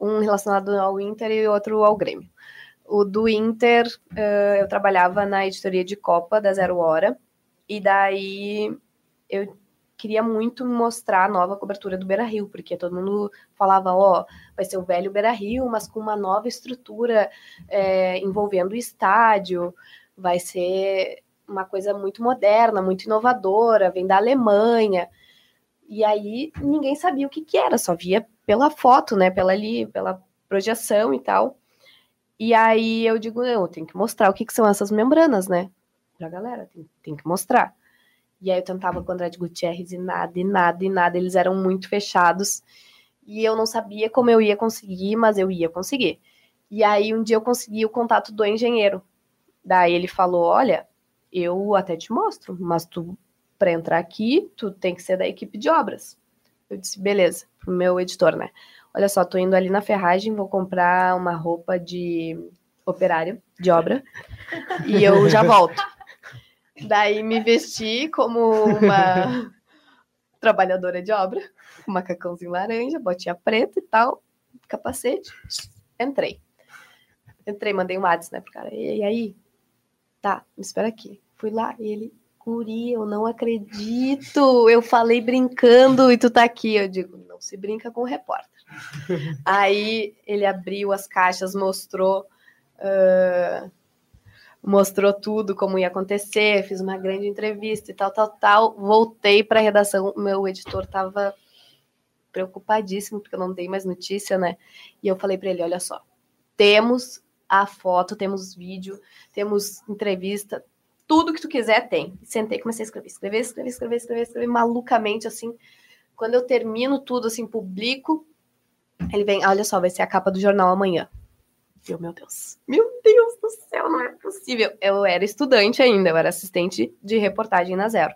E: Um relacionado ao Inter e outro ao Grêmio. O do Inter, uh, eu trabalhava na editoria de Copa da Zero Hora, e daí eu queria muito mostrar a nova cobertura do Beira Rio, porque todo mundo falava, ó, oh, vai ser o velho Beira Rio, mas com uma nova estrutura é, envolvendo o estádio, vai ser uma coisa muito moderna, muito inovadora, vem da Alemanha. E aí ninguém sabia o que, que era, só via pela foto, né, pela ali, pela projeção e tal. E aí eu digo, não, tem que mostrar o que, que são essas membranas, né? Pra galera, tem, tem que mostrar. E aí eu tentava com o André de Gutierrez e nada, e nada, e nada. Eles eram muito fechados. E eu não sabia como eu ia conseguir, mas eu ia conseguir. E aí um dia eu consegui o contato do engenheiro. Daí ele falou: Olha, eu até te mostro, mas tu, para entrar aqui, tu tem que ser da equipe de obras. Eu disse: Beleza, pro meu editor, né? Olha só, tô indo ali na ferragem, vou comprar uma roupa de operário de obra e eu já volto. Daí me vesti como uma trabalhadora de obra, com macacãozinho laranja, botinha preta e tal, capacete. Entrei. Entrei, mandei um WhatsApp, né, pro cara. E aí? Tá, me espera aqui. Fui lá e ele, Curi, eu não acredito. Eu falei brincando e tu tá aqui. Eu digo, não se brinca com o repórter. Aí ele abriu as caixas, mostrou. Uh, mostrou tudo, como ia acontecer, fiz uma grande entrevista e tal, tal, tal. Voltei para a redação, meu editor estava preocupadíssimo, porque eu não dei mais notícia, né? E eu falei para ele: olha só, temos a foto, temos vídeo, temos entrevista, tudo que tu quiser tem. Sentei, comecei a escrever, escrever, escrever, escrever, escrever, escrever malucamente, assim. Quando eu termino tudo, assim, publico, ele vem, olha só, vai ser a capa do jornal amanhã. Eu, meu Deus, meu Deus do céu, não é possível. Eu era estudante ainda, eu era assistente de reportagem na Zero.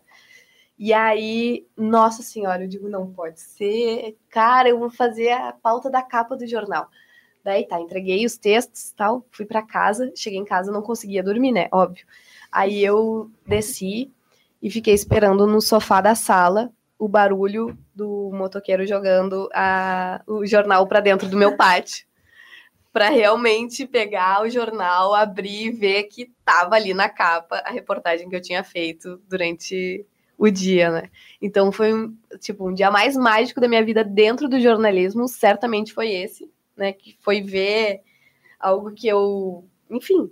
E: E aí, nossa senhora, eu digo, não pode ser. Cara, eu vou fazer a pauta da capa do jornal. Daí tá, entreguei os textos tal, fui para casa, cheguei em casa, não conseguia dormir, né? Óbvio. Aí eu desci e fiquei esperando no sofá da sala o barulho do motoqueiro jogando a, o jornal para dentro do meu pátio. Para realmente pegar o jornal, abrir e ver que tava ali na capa a reportagem que eu tinha feito durante o dia, né? Então foi um, tipo um dia mais mágico da minha vida dentro do jornalismo, certamente foi esse, né? Que foi ver algo que eu, enfim,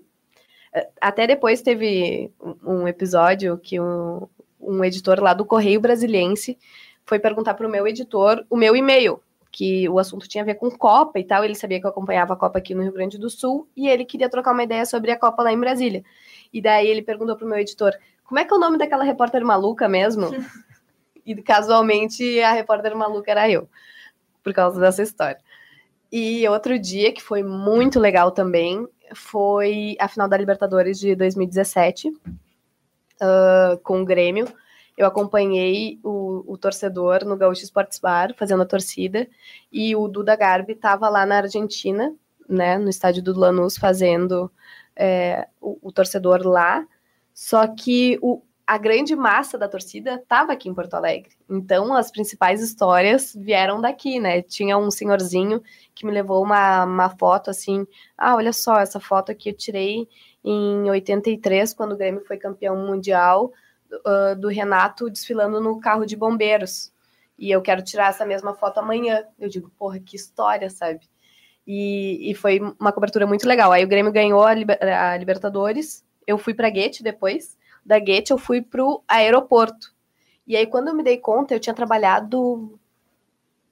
E: até depois teve um episódio que um, um editor lá do Correio Brasiliense foi perguntar para o meu editor o meu e-mail, que o assunto tinha a ver com Copa e tal. Ele sabia que eu acompanhava a Copa aqui no Rio Grande do Sul e ele queria trocar uma ideia sobre a Copa lá em Brasília. E daí ele perguntou para o meu editor: como é que é o nome daquela repórter maluca mesmo? e casualmente a repórter maluca era eu, por causa dessa história. E outro dia que foi muito legal também foi a final da Libertadores de 2017 uh, com o Grêmio. Eu acompanhei o, o, torcedor no Gaúcho Sports Bar, fazendo a torcida, e o Duda Garbi estava lá na Argentina, né, no estádio do Lanús, fazendo é, o, o, torcedor lá. Só que o, a grande massa da torcida estava aqui em Porto Alegre. Então, as principais histórias vieram daqui, né? Tinha um senhorzinho que me levou uma, uma foto assim. Ah, olha só, essa foto aqui eu tirei em 83, quando o Grêmio foi campeão mundial, uh, do Renato desfilando no carro de bombeiros. E eu quero tirar essa mesma foto amanhã. Eu digo, porra, que história, sabe? E, e foi uma cobertura muito legal. Aí o Grêmio ganhou a, a Libertadores. Eu fui para Guete depois da Gate, eu fui pro aeroporto. E aí, quando eu me dei conta, eu tinha trabalhado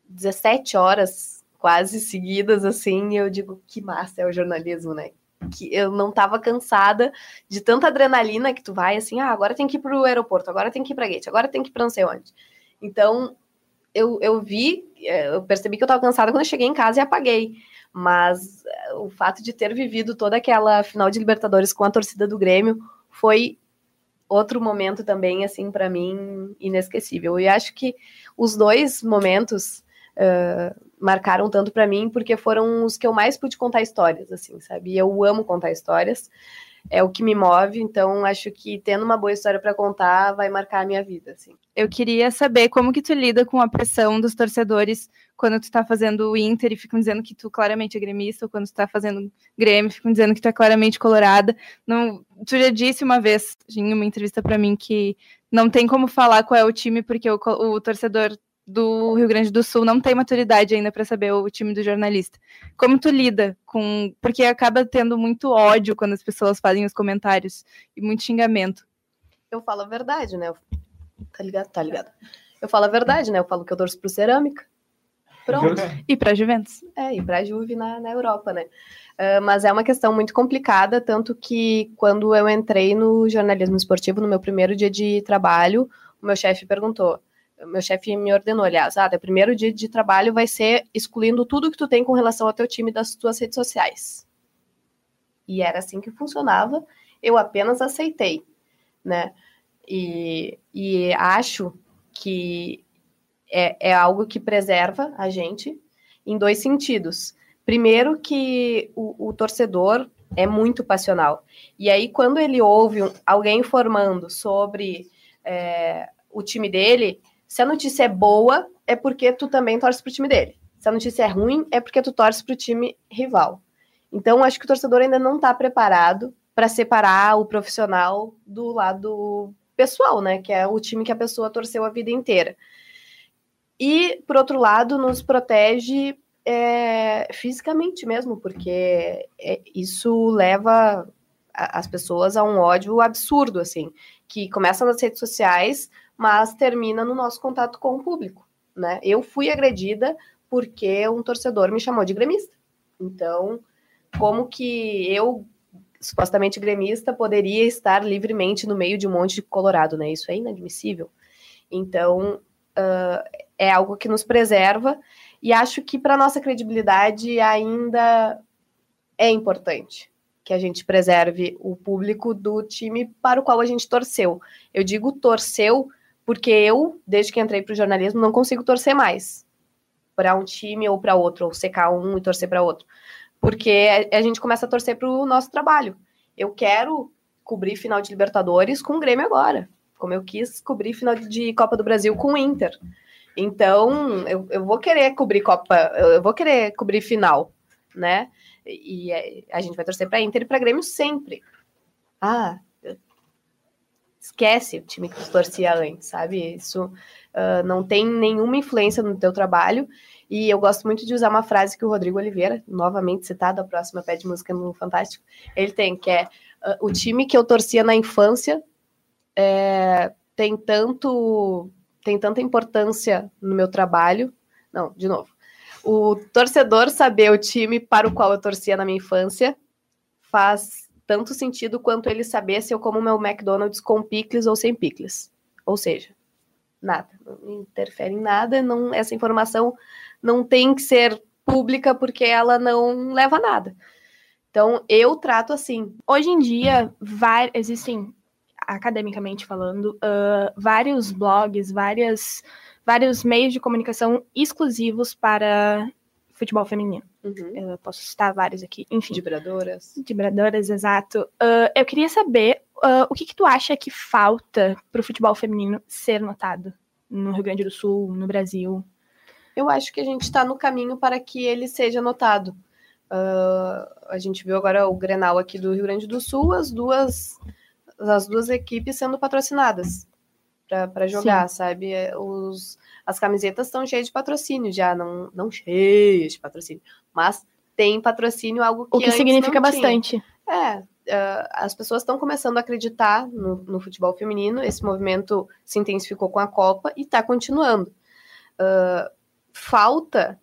E: 17 horas quase seguidas, assim, eu digo, que massa é o jornalismo, né? Que eu não tava cansada de tanta adrenalina que tu vai assim, ah, agora tem que ir pro aeroporto, agora tem que ir pra Gate, agora tem que ir pra não sei onde. Então, eu, eu vi, é, eu percebi que eu tava cansada quando eu cheguei em casa e apaguei. Mas é, o fato de ter vivido toda aquela final de Libertadores com a torcida do Grêmio foi outro momento também, assim, para mim, inesquecível. E acho que os dois momentos uh, marcaram tanto para mim, porque foram os que eu mais pude contar histórias, assim, sabe? E eu amo contar histórias, é o que me move, então acho que tendo uma boa história para contar vai marcar a minha vida, assim.
B: Eu queria saber como que tu lida com a pressão dos torcedores quando tu tá fazendo o Inter e ficam dizendo que tu claramente é gremista, ou quando tu tá fazendo Grêmio, ficam dizendo que tu é claramente colorada. Não, tu já disse uma vez em uma entrevista para mim que não tem como falar qual é o time porque o, o torcedor do Rio Grande do Sul não tem maturidade ainda para saber o time do jornalista. Como tu lida com. Porque acaba tendo muito ódio quando as pessoas fazem os comentários e muito xingamento.
E: Eu falo a verdade, né? Tá ligado? Tá ligado. Eu falo a verdade, né? Eu falo que eu torço pro cerâmica. Pronto.
B: E para Juventus.
E: É, e para Juve na, na Europa, né? Uh, mas é uma questão muito complicada, tanto que quando eu entrei no jornalismo esportivo, no meu primeiro dia de trabalho, o meu chefe perguntou, meu chefe me ordenou, aliás, ah, primeiro dia de trabalho vai ser excluindo tudo que tu tem com relação ao teu time das tuas redes sociais. E era assim que funcionava, eu apenas aceitei, né? E, e acho que é, é algo que preserva a gente em dois sentidos. Primeiro, que o, o torcedor é muito passional. E aí, quando ele ouve um, alguém informando sobre é, o time dele, se a notícia é boa, é porque tu também torce pro time dele. Se a notícia é ruim, é porque tu torce pro time rival. Então, acho que o torcedor ainda não está preparado para separar o profissional do lado pessoal, né? Que é o time que a pessoa torceu a vida inteira. E, por outro lado, nos protege é, fisicamente mesmo, porque é, isso leva as pessoas a um ódio absurdo, assim, que começa nas redes sociais, mas termina no nosso contato com o público, né? Eu fui agredida porque um torcedor me chamou de gremista. Então, como que eu, supostamente gremista, poderia estar livremente no meio de um monte de colorado, né? Isso é inadmissível. Então, uh, é algo que nos preserva e acho que para nossa credibilidade ainda é importante que a gente preserve o público do time para o qual a gente torceu. Eu digo torceu porque eu, desde que entrei para o jornalismo, não consigo torcer mais para um time ou para outro, ou secar um e torcer para outro, porque a gente começa a torcer para o nosso trabalho. Eu quero cobrir final de Libertadores com o Grêmio agora, como eu quis cobrir final de Copa do Brasil com o Inter. Então, eu, eu vou querer cobrir Copa, eu vou querer cobrir final, né? E, a gente vai torcer para Inter e para Grêmio sempre. Ah, esquece o time que tu torcia antes, sabe? Isso uh, não tem nenhuma influência no teu trabalho. E eu gosto muito de usar uma frase que o Rodrigo Oliveira, novamente citado, a próxima pé de música no Fantástico, ele tem, que é uh, o time que eu torcia na infância é, tem tanto tem tanta importância no meu trabalho. Não, de novo. O torcedor saber o time para o qual eu torcia na minha infância faz tanto sentido quanto ele saber se eu como meu McDonald's com picles ou sem picles. Ou seja, nada, não interfere em nada, não, essa informação não tem que ser pública porque ela não leva a nada. Então, eu trato assim.
C: Hoje em dia, existem academicamente falando, uh, vários blogs, várias, vários meios de comunicação exclusivos para futebol feminino.
E: Uhum.
C: Eu posso citar vários aqui. Enfim,
E: Vibradoras.
C: vibradoras, exato. Ah, eu queria saber ah, o que, que tu acha que falta pro futebol feminino ser notado no Rio Grande do Sul, no Brasil?
E: Eu acho que a gente está no caminho para que ele seja notado. Ah, a gente viu agora o Grenal aqui do Rio Grande do Sul, as duas, as duas equipes sendo patrocinadas para jogar, sabe? É, Os, as camisetas estão cheias de patrocínio já, não, não cheias de patrocínio, mas tem patrocínio, algo que
C: O que significa bastante.
E: É, ah, as pessoas estão começando a acreditar no, no futebol feminino. Esse movimento se intensificou com a Copa e está continuando. Ah, falta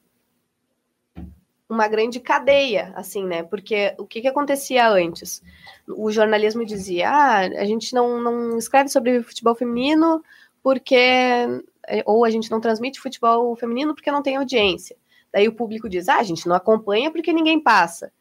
E: uma grande cadeia, assim, né? Porque o que, que acontecia antes? O jornalismo dizia: ah, a gente não, não escreve sobre futebol feminino porque. Ou a gente não transmite futebol feminino porque não tem audiência. Daí o público diz: ah, a gente não acompanha porque ninguém passa.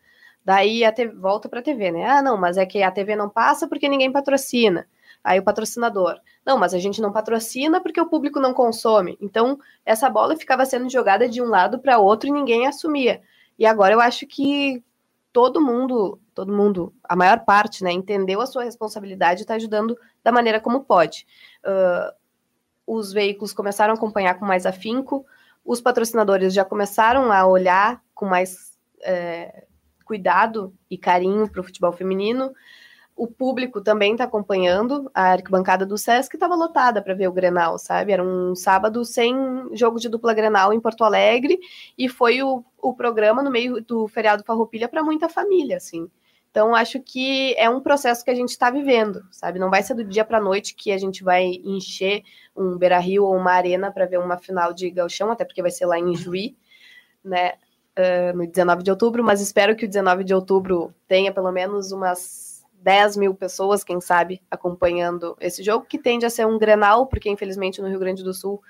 E: Daí a TV, volta para a TV, né? Ah, não, mas é que a TV não passa porque ninguém patrocina. Aí o patrocinador. Não, mas a gente não patrocina porque o público não consome. Então, essa bola ficava sendo jogada de um lado para outro e ninguém assumia. E agora eu acho que todo mundo, todo mundo, a maior parte, né, entendeu a sua responsabilidade e está ajudando da maneira como pode. Uh, os veículos começaram a acompanhar com mais afinco, os patrocinadores já começaram a olhar com mais é, cuidado e carinho para o futebol feminino. O público também está acompanhando. A arquibancada do Sesc estava lotada para ver o Grenal, sabe? Era um sábado sem jogo de dupla Grenal em Porto Alegre e foi o, o programa no meio do feriado Farroupilha para muita família, assim. Então, acho que é um processo que a gente está vivendo, sabe? Não vai ser do dia para noite que a gente vai encher um Beira-Rio ou uma arena para ver uma final de gauchão, até porque vai ser lá em Juí, né? Uh, no 19 de outubro, mas espero que o 19 de outubro tenha pelo menos umas 10 mil pessoas, quem sabe, acompanhando esse jogo, que tende a ser um grenal, porque infelizmente no Rio Grande do Sul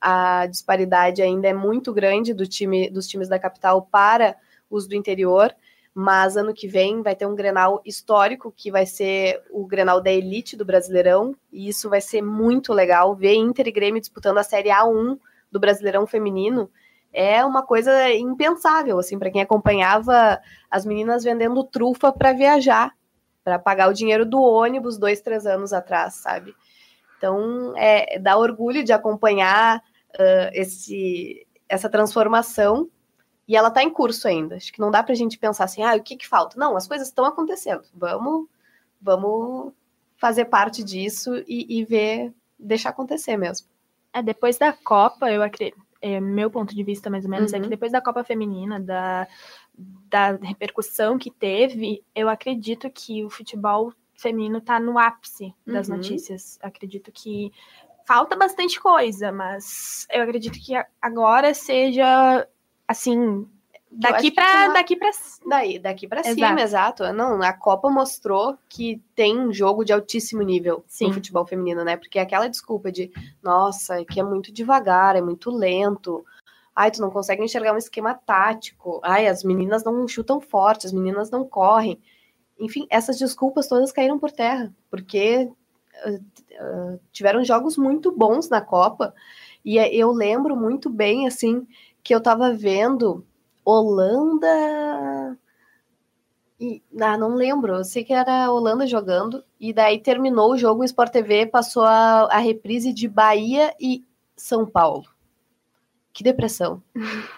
E: a disparidade ainda é muito grande do time, dos times da capital para os do interior. Mas ano que vem vai ter um Grenal histórico, que vai ser o Grenal da elite do Brasileirão, e isso vai ser muito legal. Ver Inter e Grêmio disputando a Série A1 do Brasileirão Feminino é uma coisa impensável, assim, para quem acompanhava as meninas vendendo trufa para viajar, para pagar o dinheiro do ônibus dois, três anos atrás, sabe? Então, é, dá orgulho de acompanhar uh, esse, essa transformação e ela está em curso ainda. Acho que não dá para a gente pensar assim, ah, o que, que falta? Não, as coisas estão acontecendo. Vamos, vamos fazer parte disso e, e ver, deixar acontecer mesmo.
C: É, depois da Copa, eu acredito, é, meu ponto de vista mais ou menos, é
E: Uhum.
C: que depois da Copa Feminina, da, da repercussão que teve, eu acredito que o futebol feminino tá no ápice das
E: Uhum.
C: notícias. Acredito que falta bastante coisa, mas eu acredito que agora seja assim, daqui para
E: uma-
C: daqui para
E: Daí, daqui para cima, exato. Não, a Copa mostrou que tem um jogo de altíssimo nível
C: Sim.
E: no futebol feminino, né? Porque aquela desculpa de, nossa, que é muito devagar, é muito lento. Ai, tu não consegue enxergar um esquema tático. Ai, as meninas não chutam forte, as meninas não correm. Enfim, essas desculpas todas caíram por terra, porque ah, tiveram jogos muito bons na Copa. E eh, eu lembro muito bem, assim, que eu tava vendo Holanda. E, ah, não lembro. Eu sei que era Holanda jogando. E daí terminou o jogo, o Sport TV passou a, a reprise de Bahia e São Paulo. Que depressão.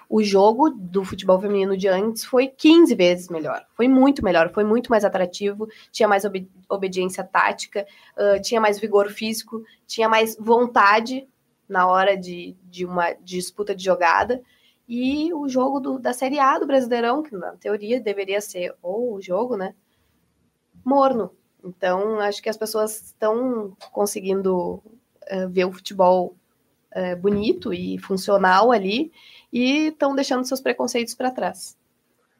E: O jogo do futebol feminino de antes foi 15 vezes melhor. Foi muito melhor, foi muito mais atrativo, tinha mais obe- obediência tática, ah, tinha mais vigor físico, tinha mais vontade na hora de, de uma disputa de jogada. E o jogo do- da Série A do Brasileirão, que na teoria deveria ser ou o jogo, né? Morno. Então, acho que as pessoas estão conseguindo eh, ver o futebol eh, bonito e funcional ali e estão deixando seus preconceitos para trás.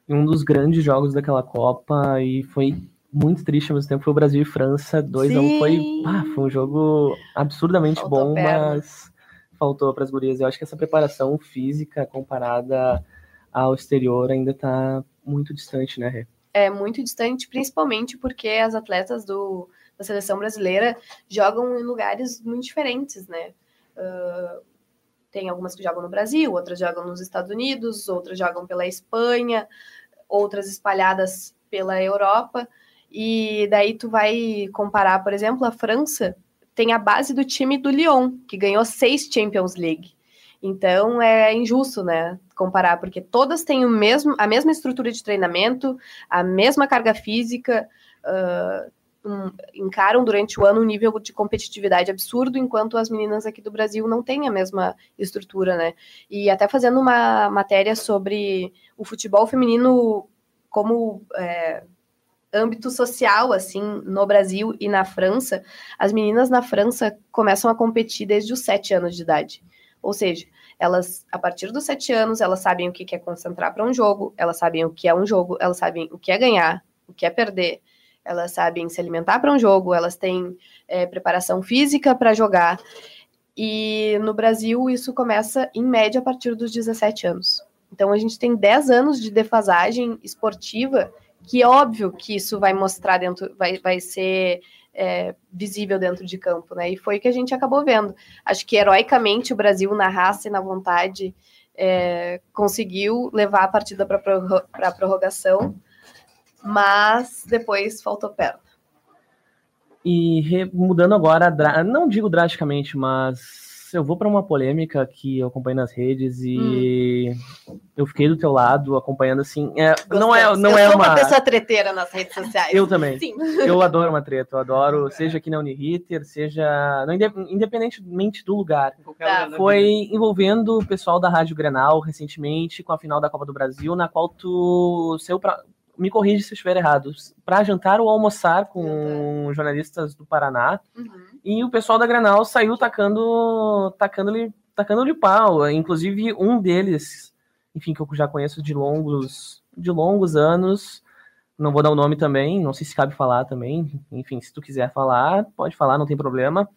A: Um dos grandes jogos daquela Copa e foi muito triste ao mesmo tempo foi o Brasil e França 2 a 1 foi,
E: Sim.
A: ah, foi um jogo absurdamente
E: Faltou
A: bom,
E: perna.
A: mas faltou para as gurias. Eu acho que essa preparação física comparada ao exterior ainda tá muito distante, né, Rê?
E: É muito distante, principalmente porque as atletas do, da seleção brasileira jogam em lugares muito diferentes, né? Ah, tem algumas que jogam no Brasil, outras jogam nos Estados Unidos, outras jogam pela Espanha, outras espalhadas pela Europa. E daí tu vai comparar, por exemplo, a França tem a base do time do Lyon, que ganhou seis Champions League. Então é injusto, né, comparar, porque todas têm o mesmo, a mesma estrutura de treinamento, a mesma carga física, uh, um, encaram durante o ano um nível de competitividade absurdo, enquanto as meninas aqui do Brasil não têm a mesma estrutura, né? E até fazendo uma matéria sobre o futebol feminino como é, âmbito social, assim, no Brasil e na França, as meninas na França começam a competir desde os sete anos de idade. Ou seja, elas, a partir dos sete anos, elas sabem o que é concentrar para um jogo, elas sabem o que é um jogo, elas sabem o que é ganhar, o que é perder, elas sabem se alimentar para um jogo, elas têm é, preparação física para jogar. E no Brasil, isso começa, em média, a partir dos 17 anos. Então, a gente tem 10 anos de defasagem esportiva, que é óbvio que isso vai mostrar dentro, vai, vai ser é, visível dentro de campo, né? E foi o que a gente acabou vendo. Acho que heroicamente o Brasil, na raça e na vontade, é, conseguiu levar a partida para a prorrogação, mas depois faltou perna.
A: E mudando agora, não digo drasticamente, mas eu vou para uma polêmica que eu acompanho nas redes e hum. eu fiquei do teu lado acompanhando assim. É, não é, não
E: eu
A: é
E: sou
A: uma...
E: uma pessoa treteira nas redes sociais.
A: Eu também.
E: Sim.
A: Eu adoro uma treta, eu adoro, seja aqui na Uniriter, seja não, independentemente do lugar. Tá. Foi envolvendo o pessoal da Rádio Grenal recentemente com a final da Copa do Brasil, na qual tu saiu para me corrige se eu estiver errado, para jantar ou almoçar com jornalistas do Paraná. Uhum. E o pessoal da Granal saiu tacando tacando-lhe tacando de pau. Inclusive, um deles, enfim, que eu já conheço de longos, de longos anos, não vou dar o nome também, não sei se cabe falar também. Enfim, se tu quiser falar, pode falar, não tem problema.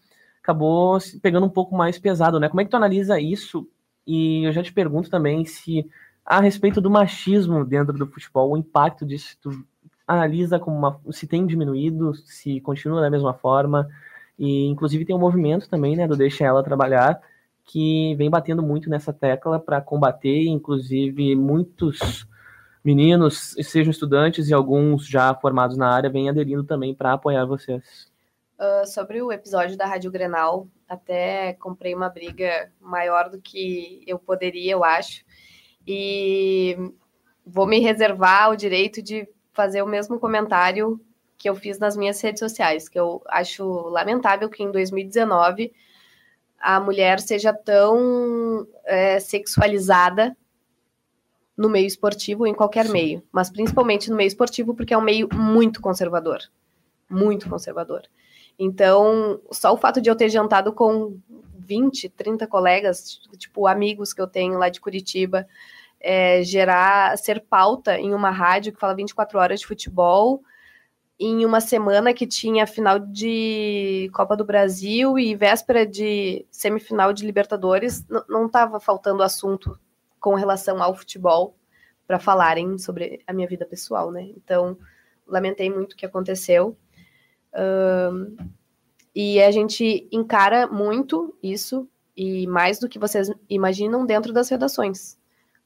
A: Acabou pegando um pouco mais pesado, né? Como é que tu analisa isso? E eu já te pergunto também se a respeito do machismo dentro do futebol, o impacto disso, tu analisa como uma, se tem diminuído, se continua da mesma forma, e inclusive tem um movimento também, né, do Deixa Ela Trabalhar, que vem batendo muito nessa tecla para combater, inclusive muitos meninos, sejam estudantes e alguns já formados na área, vêm aderindo também para apoiar vocês.
E: Uh, sobre o episódio da Rádio Grenal, até comprei uma briga maior do que eu poderia, eu acho, e vou me reservar o direito de fazer o mesmo comentário que eu fiz nas minhas redes sociais, que eu acho lamentável que em 2019 a mulher seja tão é, sexualizada no meio esportivo, em qualquer meio, mas principalmente no meio esportivo, porque é um meio muito conservador. Muito conservador. Então, só o fato de eu ter jantado com 20, 30 colegas, tipo amigos que eu tenho lá de Curitiba, é, gerar, ser pauta em uma rádio que fala 24 horas de futebol, em uma semana que tinha final de Copa do Brasil e véspera de semifinal de Libertadores, não estava faltando assunto com relação ao futebol para falarem sobre a minha vida pessoal, né? Então, lamentei muito o que aconteceu. E a gente encara muito isso, e mais do que vocês imaginam, dentro das redações.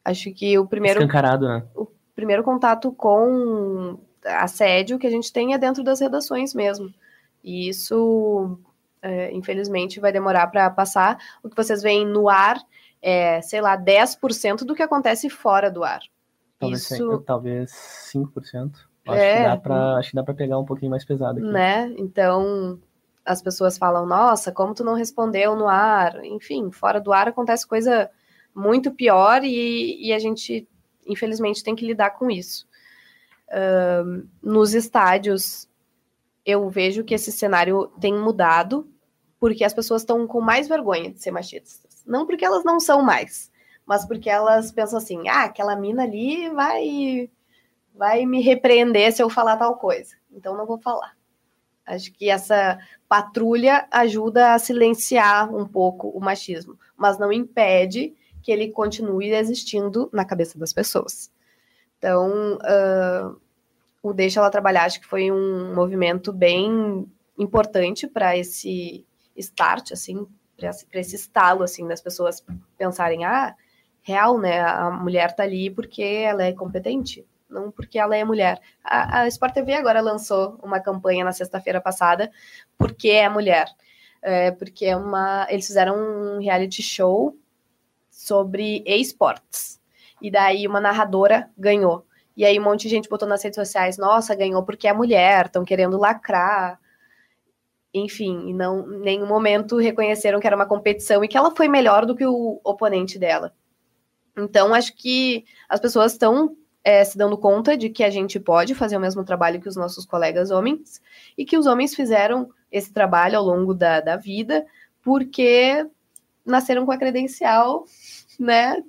E: Acho que o primeiro.
A: Escancarado, né?
E: O primeiro contato com assédio que a gente tem é dentro das redações mesmo. E isso, é, infelizmente, vai demorar para passar. O que vocês veem no ar é, sei lá, 10% do que acontece fora do ar.
A: Talvez, isso... talvez 5%. Acho, é, que dá pra, acho que dá para pegar um pouquinho mais pesado aqui.
E: Né? Então, as pessoas falam, nossa, como tu não respondeu no ar? Enfim, fora do ar acontece coisa muito pior e, e a gente, infelizmente, tem que lidar com isso. Uh, nos estádios, eu vejo que esse cenário tem mudado porque as pessoas estão com mais vergonha de ser machistas. Não porque elas não são mais, mas porque elas pensam assim: ah, aquela mina ali vai, vai me repreender se eu falar tal coisa. Então não vou falar. Acho que essa patrulha ajuda a silenciar um pouco o machismo, mas não impede que ele continue existindo na cabeça das pessoas. Então, uh, o Deixa Ela Trabalhar, acho que foi um movimento bem importante para esse start, assim, para esse estalo assim das pessoas pensarem, ah, real, né? A mulher tá ali porque ela é competente, não porque ela é mulher. A, a Sport TV agora lançou uma campanha na sexta-feira passada, porque é mulher. É, porque é uma, eles fizeram um reality show sobre esportes. E daí uma narradora ganhou. E aí um monte de gente botou nas redes sociais, nossa, ganhou porque é mulher, estão querendo lacrar. Enfim, não em nenhum momento reconheceram que era uma competição e que ela foi melhor do que o oponente dela. Então, acho que as pessoas estão é, se dando conta de que a gente pode fazer o mesmo trabalho que os nossos colegas homens e que os homens fizeram esse trabalho ao longo da, da vida porque nasceram com a credencial, né,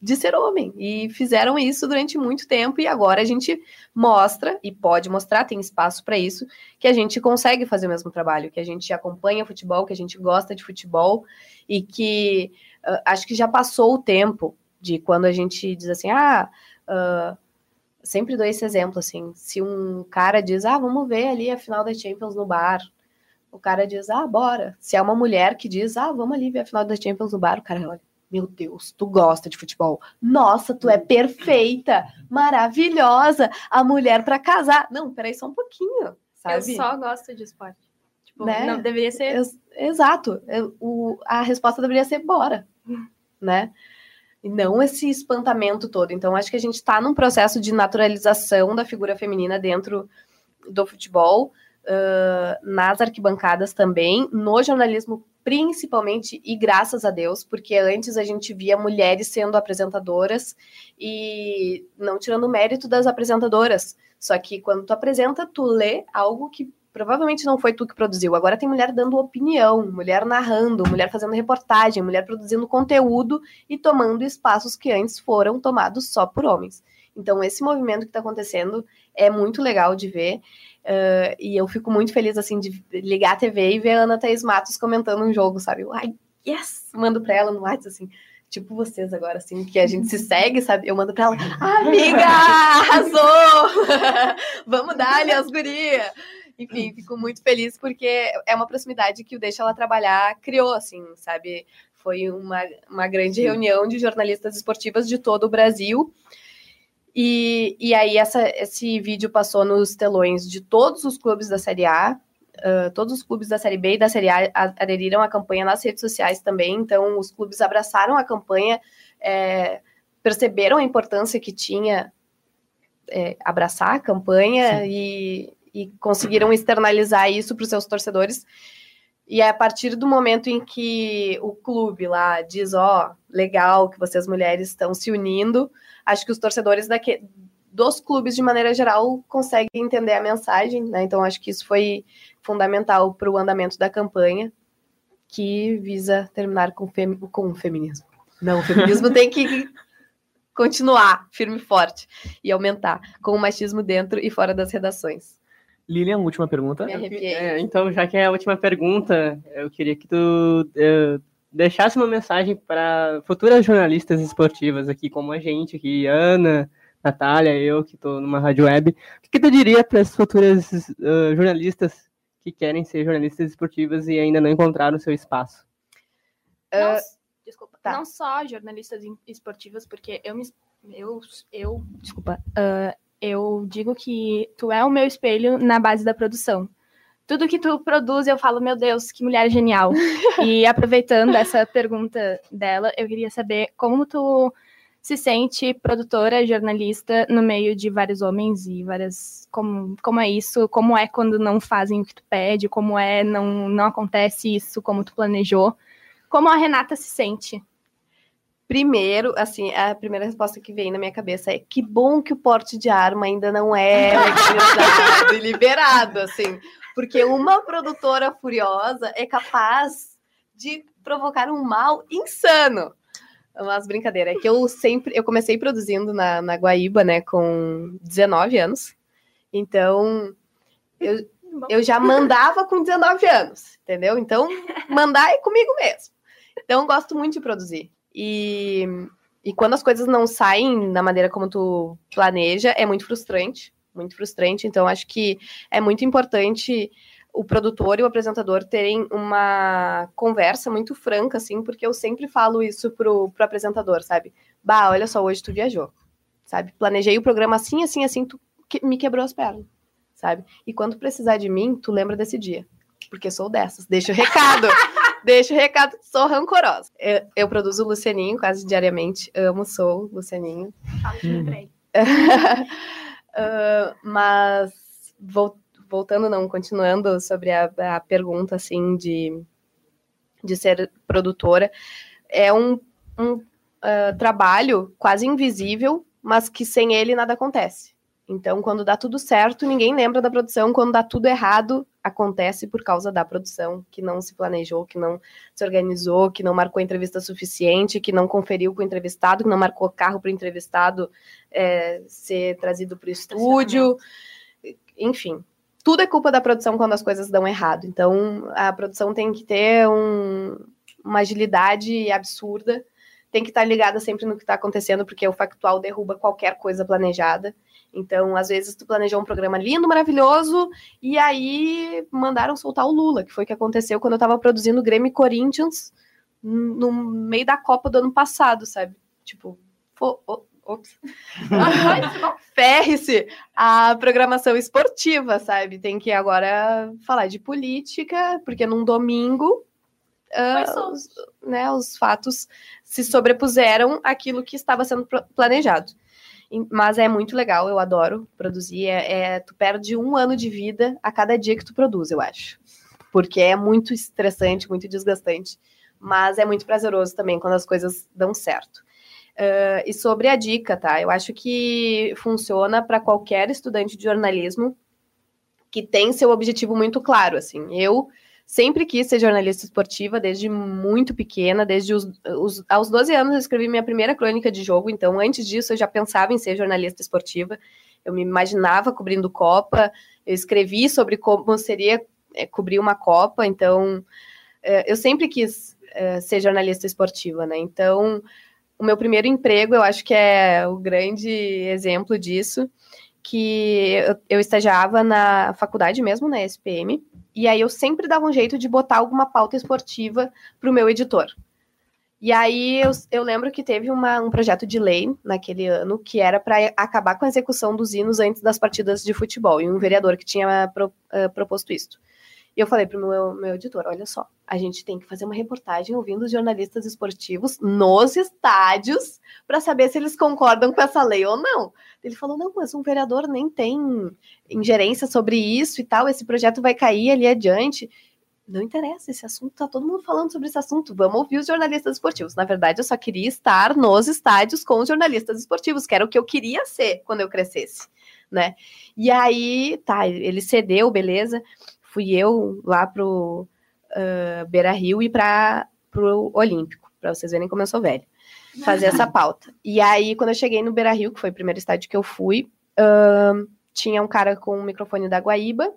E: de ser homem. E fizeram isso durante muito tempo e agora a gente mostra e pode mostrar, tem espaço para isso, que a gente consegue fazer o mesmo trabalho, que a gente acompanha futebol, que a gente gosta de futebol e que uh, acho que já passou o tempo de quando a gente diz assim, ah, uh, sempre dou esse exemplo assim, se um cara diz, ah, vamos ver ali a final da Champions no bar, o cara diz, ah, bora. Se é uma mulher que diz, ah, vamos ali ver a final da Champions no bar, o cara olha, meu Deus, tu gosta de futebol. Nossa, tu é perfeita, maravilhosa, a mulher para casar. Não, peraí só um pouquinho, sabe?
C: Eu só gosto de esporte. Tipo,
E: né?
C: não deveria ser.
E: Ex exato. Eu, o, a resposta deveria ser bora, né? E não esse espantamento todo. Então, acho que a gente está num processo de naturalização da figura feminina dentro do futebol, uh, nas arquibancadas também, no jornalismo principalmente e graças a Deus, porque antes a gente via mulheres sendo apresentadoras e não tirando o mérito das apresentadoras. Só que quando tu apresenta, tu lê algo que provavelmente não foi tu que produziu. Agora tem mulher dando opinião, mulher narrando, mulher fazendo reportagem, mulher produzindo conteúdo e tomando espaços que antes foram tomados só por homens. Então, esse movimento que está acontecendo é muito legal de ver. Uh, e eu fico muito feliz, assim, de ligar a TV e ver a Ana Thaís Matos comentando um jogo, sabe? Ai, yes! Mando pra ela no WhatsApp, assim, tipo vocês agora, assim, que a gente se segue, sabe? Eu mando pra ela, amiga, arrasou! Vamos dar ali as gurias! Enfim, fico muito feliz porque é uma proximidade que o Deixa Ela Trabalhar criou, assim, sabe? Foi uma, uma grande reunião de jornalistas esportivas de todo o Brasil. E, e aí essa, esse vídeo passou nos telões de todos os clubes da Série A, uh, todos os clubes da Série B e da Série A aderiram à campanha nas redes sociais também, então os clubes abraçaram a campanha, é, perceberam a importância que tinha é, abraçar a campanha e, e conseguiram externalizar isso para os seus torcedores. E é a partir do momento em que o clube lá diz, ó, oh, legal que vocês mulheres estão se unindo, acho que os torcedores daqui, dos clubes, de maneira geral, conseguem entender a mensagem, né? Então, acho que isso foi fundamental para o andamento da campanha, que visa terminar com, fem, com o feminismo. Não, o feminismo tem que continuar firme e forte e aumentar, com o machismo dentro e fora das redações.
A: Lilian, última pergunta.
F: Me É, então, já que é a última pergunta, eu queria que tu uh, deixasse uma mensagem para futuras jornalistas esportivas aqui, como a gente aqui, Ana, Natália, eu que estou numa rádio web, o que, que tu diria para as futuras uh, jornalistas que querem ser jornalistas esportivas e ainda não encontraram o seu espaço?
C: Não, uh, desculpa, tá. não só jornalistas esportivas, porque eu me, eu, eu desculpa, uh, eu digo que tu é o meu espelho na base da produção tudo que tu produz, eu falo, meu Deus, que mulher genial. e aproveitando essa pergunta dela, eu queria saber como tu se sente produtora, jornalista no meio de vários homens e várias como como é isso, como é quando não fazem o que tu pede, como é não não acontece isso como tu planejou. Como a Renata se sente?
E: Primeiro, assim, a primeira resposta que vem na minha cabeça é que bom que o porte de arma ainda não é legalizado e liberado, assim, porque uma produtora furiosa é capaz de provocar um mal insano. Umas brincadeiras. É que eu sempre. Eu comecei produzindo na, na Guaíba, né, com 19 anos. Então, eu, eu já mandava com 19 anos, entendeu? Então, mandar é comigo mesmo. Então, gosto muito de produzir. E, e quando as coisas não saem da maneira como tu planeja, é muito frustrante muito frustrante. Então, acho que é muito importante o produtor e o apresentador terem uma conversa muito franca, assim, porque eu sempre falo isso pro, pro apresentador, sabe? Bah, olha só, hoje tu viajou, sabe? Planejei o programa assim, assim, assim, tu que, me quebrou as pernas, sabe? E quando precisar de mim, tu lembra desse dia, porque sou dessas. Deixa o recado, deixa o recado, sou rancorosa. Eu, eu produzo o Lucianinho quase diariamente, amo, sou Lucianinho.
C: Lembrei.
E: Uh, mas vol- voltando, não, continuando sobre a, a pergunta assim de, de ser produtora, é um, um uh, trabalho quase invisível, mas que sem ele nada acontece. Então, quando dá tudo certo, ninguém lembra da produção. Quando dá tudo errado, acontece por causa da produção, que não se planejou, que não se organizou, que não marcou entrevista suficiente, que não conferiu com o entrevistado, que não marcou carro para o entrevistado é, ser trazido para o estúdio. Enfim, tudo é culpa da produção quando as coisas dão errado. Então, a produção tem que ter um, uma agilidade absurda, tem que estar ligada sempre no que está acontecendo, porque o factual derruba qualquer coisa planejada. Então, às vezes, tu planejou um programa lindo, maravilhoso, e aí mandaram soltar o Lula, que foi o que aconteceu quando eu estava produzindo o Grêmio Corinthians no meio da Copa do ano passado, sabe? Tipo, ops. ferre-se a programação esportiva, sabe? Tem que agora falar de política, porque num domingo
C: solto.
E: os, né, os fatos se sobrepuseram àquilo que estava sendo planejado. Mas é muito legal, eu adoro produzir. É, é- tu perde um ano de vida a cada dia que tu produz, eu acho. Porque é muito estressante, muito desgastante. Mas é muito prazeroso também quando as coisas dão certo. Ah, e sobre a dica, tá? Eu acho que funciona para qualquer estudante de jornalismo que tem seu objetivo muito claro, assim. Eu sempre quis ser jornalista esportiva desde muito pequena, desde os, os aos 12 anos eu escrevi minha primeira crônica de jogo, então antes disso eu já pensava em ser jornalista esportiva. Eu me imaginava cobrindo Copa, eu escrevi sobre como seria é, cobrir uma Copa, então é, eu sempre quis é, ser jornalista esportiva, né? Então, o meu primeiro emprego, eu acho que é o grande exemplo disso, que eu, eu estagiava na faculdade mesmo, na SPM, e aí eu sempre dava um jeito de botar alguma pauta esportiva para o meu editor. E aí eu, eu lembro que teve uma, um projeto de lei naquele ano que era para acabar com a execução dos hinos antes das partidas de futebol, e um vereador que tinha pro, uh, proposto isso. E eu falei para o meu, meu editor: olha só, a gente tem que fazer uma reportagem ouvindo os jornalistas esportivos nos estádios para saber se eles concordam com essa lei ou não. Ele falou: não, mas um vereador nem tem ingerência sobre isso e tal, esse projeto vai cair ali adiante. Não interessa, esse assunto, tá todo mundo falando sobre esse assunto. Vamos ouvir os jornalistas esportivos. Na verdade, eu só queria estar nos estádios com os jornalistas esportivos, que era o que eu queria ser quando eu crescesse, né? E aí, tá, ele cedeu, beleza fui eu lá pro uh, Beira Rio e para pro Olímpico, para vocês verem como eu sou velha, fazer essa pauta. E aí, quando eu cheguei no Beira Rio, que foi o primeiro estádio que eu fui, uh, tinha um cara com o microfone da Guaíba,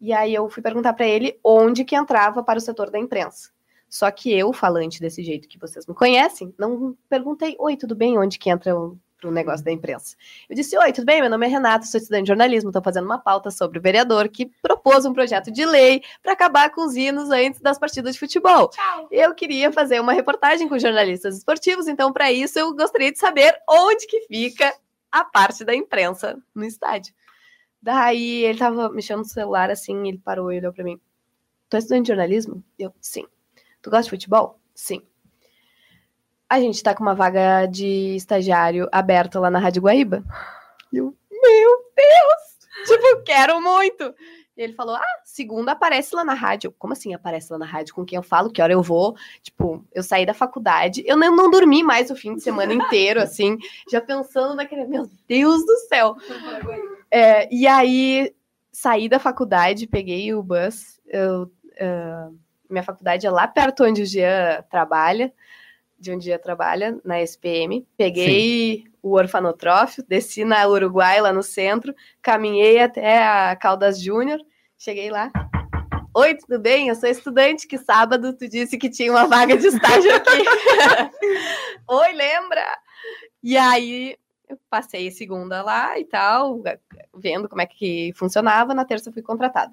E: e aí eu fui perguntar para ele onde que entrava para o setor da imprensa. Só que eu, falante desse jeito que vocês me conhecem, não perguntei, oi, tudo bem, onde que entra o para o negócio da imprensa. Eu disse: Oi, tudo bem? Meu nome é Renato, sou estudante de jornalismo, estou fazendo uma pauta sobre o vereador que propôs um projeto de lei para acabar com os hinos antes das partidas de futebol.
C: Tchau.
E: Eu queria fazer uma reportagem com jornalistas esportivos, então, para isso, eu gostaria de saber onde que fica a parte da imprensa no estádio. Daí ele estava mexendo no celular assim, ele parou e olhou para mim. Tu é estudante de jornalismo? Eu, sim. Tu gosta de futebol? Sim a gente tá com uma vaga de estagiário aberta lá na Rádio Guaíba. E eu, meu Deus! Tipo, quero muito! E ele falou: Ah, segunda aparece lá na rádio. Eu, Como assim aparece lá na rádio? Com quem eu falo? Que hora eu vou? Tipo, eu saí da faculdade. Eu não, não dormi mais o fim de semana inteiro, assim, já pensando naquele, meu Deus do céu. É, e aí, saí da faculdade, peguei o bus. Eu, uh, minha faculdade é lá perto onde o Jean trabalha de um dia trabalha na SPM. Peguei Sim. o orfanotrófio, desci na Uruguai, lá no centro, caminhei até a Caldas Júnior, cheguei lá. Oi, tudo bem? Eu sou estudante que sábado tu disse que tinha uma vaga de estágio aqui. Oi, lembra? E aí eu passei segunda lá e tal, vendo como é que funcionava. Na terça fui contratada.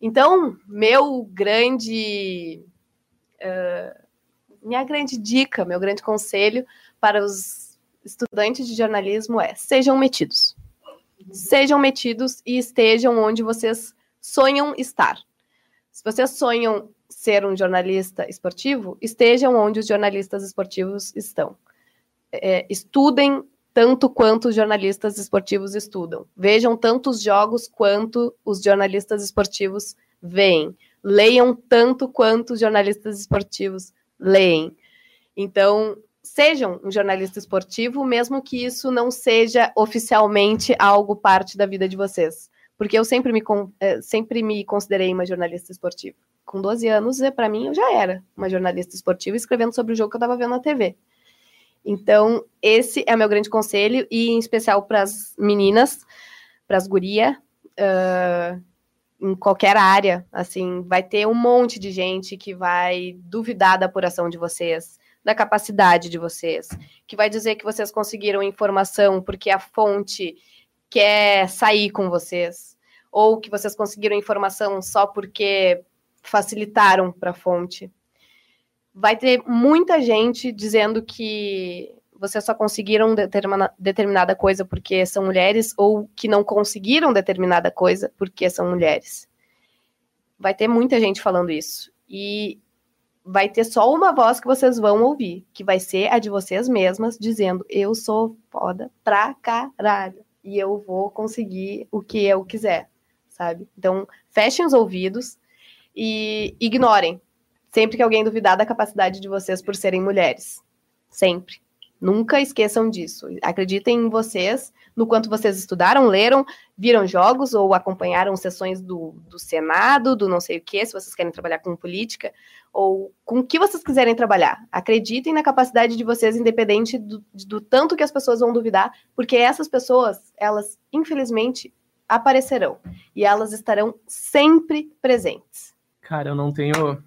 E: Então, meu grande. Uh, minha grande dica, meu grande conselho para os estudantes de jornalismo é: sejam metidos. Sejam metidos e estejam onde vocês sonham estar. Se vocês sonham ser um jornalista esportivo, estejam onde os jornalistas esportivos estão. É, estudem tanto quanto os jornalistas esportivos estudam. Vejam tantos jogos quanto os jornalistas esportivos veem. Leiam tanto quanto os jornalistas esportivos leem. Então, sejam um jornalista esportivo, mesmo que isso não seja oficialmente algo parte da vida de vocês. Porque eu sempre me, é, sempre me considerei uma jornalista esportiva. Com 12 anos, para mim, eu já era uma jornalista esportiva escrevendo sobre o jogo que eu estava vendo na TV. Então, esse é o meu grande conselho, e em especial para as meninas, para as gurias, uh, em qualquer área, assim, vai ter um monte de gente que vai duvidar da apuração de vocês, da capacidade de vocês, que vai dizer que vocês conseguiram informação porque a fonte quer sair com vocês, ou que vocês conseguiram informação só porque facilitaram para a fonte. Vai ter muita gente dizendo que vocês só conseguiram determina, determinada coisa porque são mulheres ou que não conseguiram determinada coisa porque são mulheres. Vai ter muita gente falando isso. E vai ter só uma voz que vocês vão ouvir, que vai ser a de vocês mesmas, dizendo: Eu sou foda pra caralho. E eu vou conseguir o que eu quiser, sabe? Então, fechem os ouvidos e ignorem sempre que alguém duvidar da capacidade de vocês por serem mulheres. Sempre. Nunca esqueçam disso. Acreditem em vocês, no quanto vocês estudaram, leram, viram jogos ou acompanharam sessões do, do Senado, do não sei o que, se vocês querem trabalhar com política, ou com o que vocês quiserem trabalhar. Acreditem na capacidade de vocês, independente do, do tanto que as pessoas vão duvidar, porque essas pessoas, elas, infelizmente, aparecerão. E elas estarão sempre presentes.
A: Cara, eu não tenho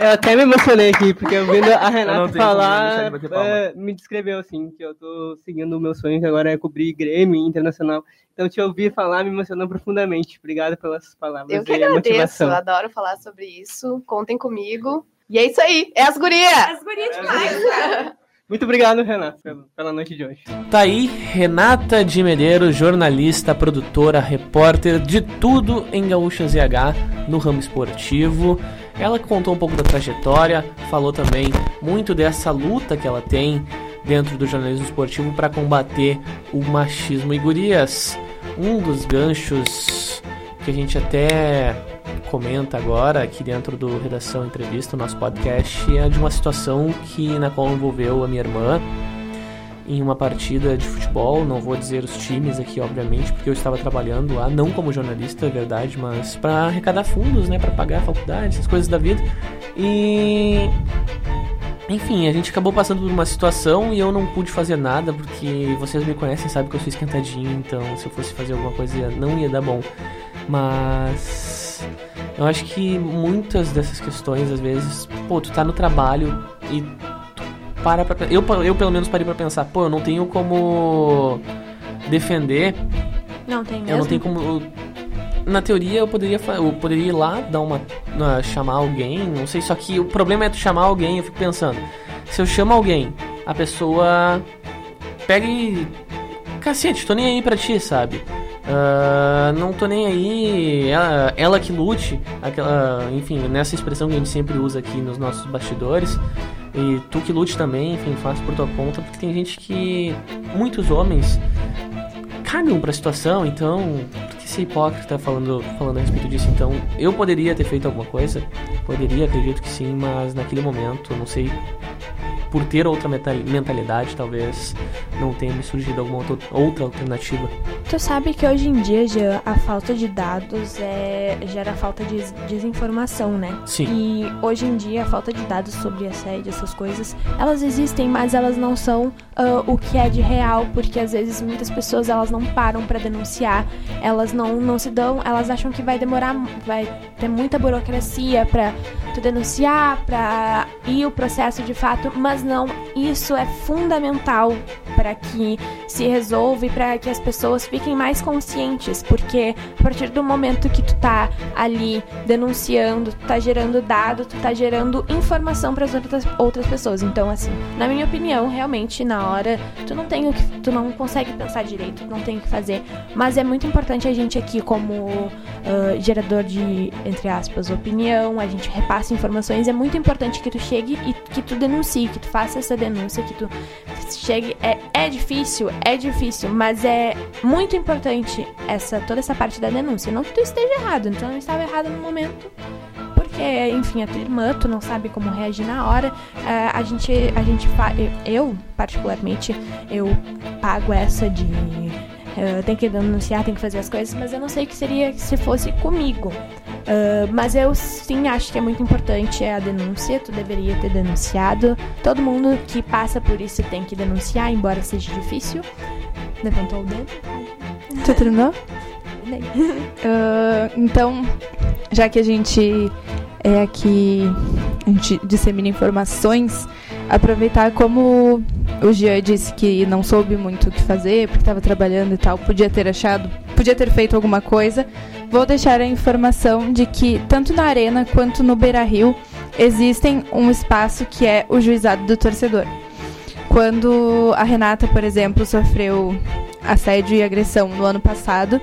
F: eu até me emocionei aqui, porque ouvindo a Renata falar, é, me descreveu assim, que eu tô seguindo o meu sonho, que agora é cobrir Grêmio Internacional. Então, te ouvir falar me emocionou profundamente. Obrigada pelas palavras.
E: Eu que agradeço, adoro falar sobre isso. Contem comigo. E é isso aí, é as gurias!
C: As gurias demais!
F: Muito obrigado, Renata, pela noite de hoje.
A: Tá aí, Renata de Medeiros, jornalista, produtora, repórter de tudo em Gaúcha ZH no ramo esportivo. Ela contou um pouco da trajetória, falou também muito dessa luta que ela tem dentro do jornalismo esportivo para combater o machismo e gurias. Um dos ganchos que a gente até comenta agora aqui dentro do Redação Entrevista, nosso podcast, é de uma situação que na qual envolveu a minha irmã em uma partida de futebol, não vou dizer os times aqui, obviamente, porque eu estava trabalhando lá, não como jornalista, é verdade, mas para arrecadar fundos, né, para pagar a faculdade, essas coisas da vida. E enfim, a gente acabou passando por uma situação e eu não pude fazer nada porque vocês me conhecem, sabem que eu sou esquentadinho, então se eu fosse fazer alguma coisa não ia dar bom. Mas eu acho que muitas dessas questões, às vezes, pô, tu tá no trabalho e para pra, eu, eu pelo menos parei pra pensar, pô, eu não tenho como defender.
C: Não tem mesmo?
A: Eu não tenho como. Na teoria eu poderia, eu poderia ir lá, dar uma. chamar alguém, não sei, só que o problema é tu chamar alguém, eu fico pensando. Se eu chamo alguém, a pessoa pega e. Cacete, tô nem aí pra ti, sabe? Uh, não tô nem aí, ela, ela que lute, aquela, enfim, nessa expressão que a gente sempre usa aqui nos nossos bastidores. E tu que lute também, enfim, faça por tua conta, porque tem gente que. Muitos homens cagam pra situação, então. Tu que ser hipócrita falando, falando a respeito disso, então. Eu poderia ter feito alguma coisa, poderia, acredito que sim, mas naquele momento, não sei por ter outra mentalidade, talvez não tenha me surgido alguma outra alternativa.
C: Tu sabe que hoje em dia já, a falta de dados é, gera falta de desinformação, né?
A: Sim.
C: E hoje em dia a falta de dados sobre assédio, essas coisas, elas existem, mas elas não são uh, o que é de real, porque às vezes muitas pessoas elas não param para denunciar, elas não, não se dão, elas acham que vai demorar, vai ter muita burocracia para tu denunciar, para ir o processo de fato, mas não, isso é fundamental para que se resolva e para que as pessoas fiquem mais conscientes, porque a partir do momento que tu tá ali denunciando, tu tá gerando dado, tu tá gerando informação para as outras, outras pessoas. Então, assim, na minha opinião, realmente na hora tu não tem o que, tu não consegue pensar direito, tu não tem o que fazer, mas é muito importante a gente aqui como uh, gerador de entre aspas opinião, a gente repassa informações, é muito importante que tu chegue e que tu denuncie, que tu faça essa denúncia, que tu chegue. É, é difícil, é difícil, mas é muito importante essa toda essa parte da denúncia. Não que tu esteja errado, então eu estava errado no momento. Porque, enfim, a tua irmã, tu não sabe como reagir na hora. Uh, a gente, a gente eu, particularmente, eu pago essa de uh, tem que denunciar, tem que fazer as coisas, mas eu não sei o que seria se fosse comigo. Uh, mas eu sim acho que é muito importante a denúncia, tu deveria ter denunciado. Todo mundo que passa por isso tem que denunciar, embora seja difícil. Levantou o dedo?
B: Tu terminou? uh, então, já que a gente é aqui, a gente dissemina informações, aproveitar como o Jean disse que não soube muito o que fazer, porque estava trabalhando e tal, podia ter achado, podia ter feito alguma coisa. Vou deixar a informação de que tanto na Arena quanto no Beira Rio existem um espaço que é o juizado do torcedor. Quando a Renata, por exemplo, sofreu assédio e agressão no ano passado,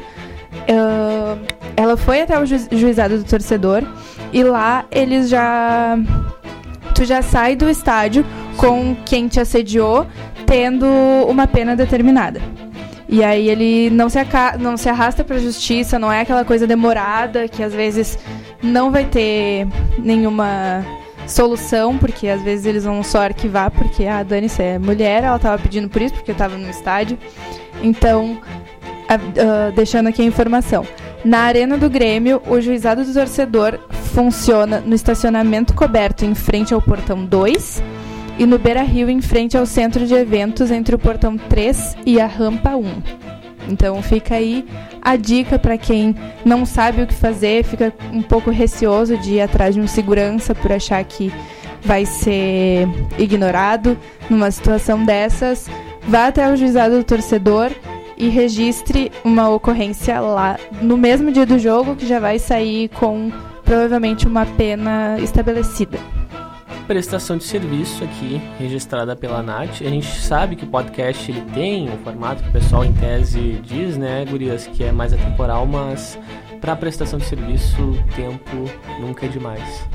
B: ela foi até o ju juizado do torcedor e lá eles já. Tu já sai do estádio com quem te assediou tendo uma pena determinada. E aí ele não se, não se arrasta para a justiça, não é aquela coisa demorada que às vezes não vai ter nenhuma solução, porque às vezes eles vão só arquivar, porque a ah, Dani é mulher, ela estava pedindo por isso, porque estava no estádio. Então, a, uh, deixando aqui a informação. Na Arena do Grêmio, o juizado do torcedor funciona no estacionamento coberto em frente ao portão 2 e no Beira Rio, em frente ao centro de eventos, entre o portão 3 e a rampa 1. Então fica aí a dica para quem não sabe o que fazer, fica um pouco receoso de ir atrás de um segurança por achar que vai ser ignorado numa situação dessas. Vá até o juizado do torcedor e registre uma ocorrência lá no mesmo dia do jogo, que já vai sair com provavelmente uma pena estabelecida
A: prestação de serviço aqui, registrada pela NAT. A gente sabe que o podcast ele tem um formato que o pessoal em tese diz, né, gurias, que é mais atemporal, mas para prestação de serviço, tempo nunca é demais.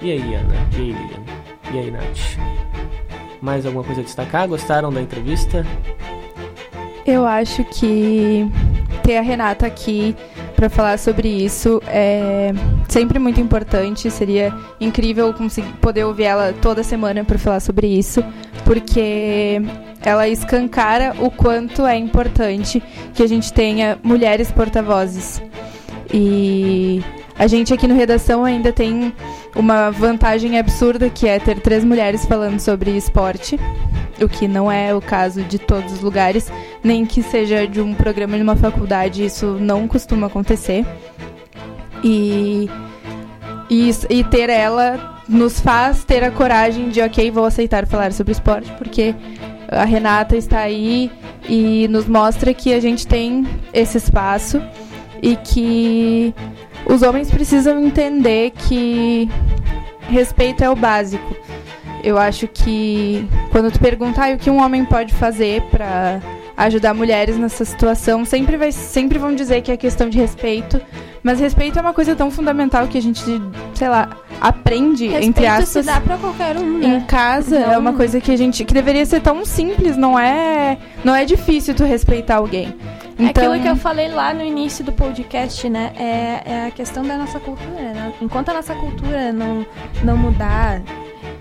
A: E aí, Ana? E aí, Lilian? E aí, Nath? Mais alguma coisa a destacar? Gostaram da entrevista?
B: Eu acho que ter a Renata aqui para falar sobre isso é sempre muito importante. Seria incrível conseguir poder ouvir ela toda semana para falar sobre isso, porque ela escancara o quanto é importante que a gente tenha mulheres porta-vozes. E a gente aqui no Redação ainda tem uma vantagem absurda que é ter três mulheres falando sobre esporte, o que não é o caso de todos os lugares, nem que seja de um programa de uma faculdade, isso não costuma acontecer. E, e, e ter ela nos faz ter a coragem de, ok, vou aceitar falar sobre esporte, porque a Renata está aí e nos mostra que a gente tem esse espaço e que os homens precisam entender que respeito é o básico. Eu acho que quando tu perguntar ah, o que um homem pode fazer para ajudar mulheres nessa situação, sempre vai sempre vão dizer que é questão de respeito, mas respeito é uma coisa tão fundamental que a gente, sei lá, aprende
C: respeito
B: entre aspas. Se
C: dá pra qualquer um, né?
B: Em casa não. é uma coisa que a gente que deveria ser tão simples, não é, não é difícil tu respeitar alguém.
C: Então... Aquilo que eu falei lá no início do podcast, né? É, é a questão da nossa cultura. Né? Enquanto a nossa cultura não, não mudar,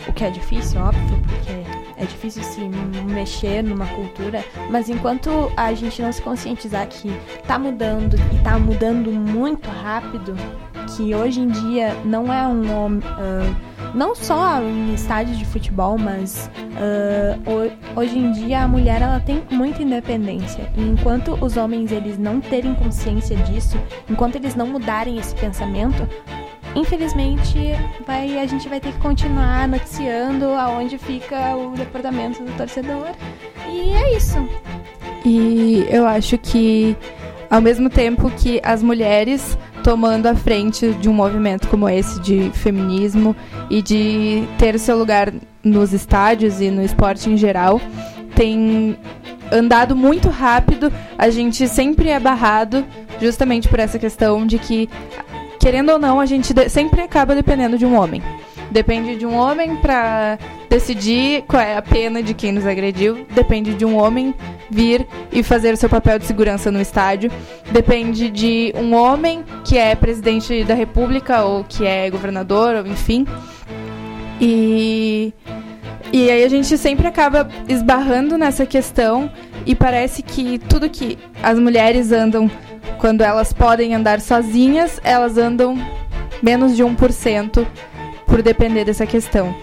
C: o que é difícil, óbvio, porque é difícil se mexer numa cultura, mas enquanto a gente não se conscientizar que tá mudando e tá mudando muito rápido, que hoje em dia não é um homem. Uh, não só em estádios de futebol, mas uh, hoje em dia a mulher ela tem muita independência. E enquanto os homens eles não terem consciência disso, enquanto eles não mudarem esse pensamento, infelizmente vai, a gente vai ter que continuar noticiando aonde fica o departamento do torcedor E é isso.
B: E eu acho que, ao mesmo tempo que as mulheres tomando a frente de um movimento como esse de feminismo e de ter seu lugar nos estádios e no esporte em geral, tem andado muito rápido, a gente sempre é barrado justamente por essa questão de que, querendo ou não, a gente sempre acaba dependendo de um homem. Depende de um homem para decidir qual é a pena de quem nos agrediu. Depende de um homem vir e fazer o seu papel de segurança no estádio. Depende de um homem que é presidente da república ou que é governador, ou enfim. E, e aí a gente sempre acaba esbarrando nessa questão e parece que tudo que as mulheres andam quando elas podem andar sozinhas, elas andam menos de 1% por depender dessa questão.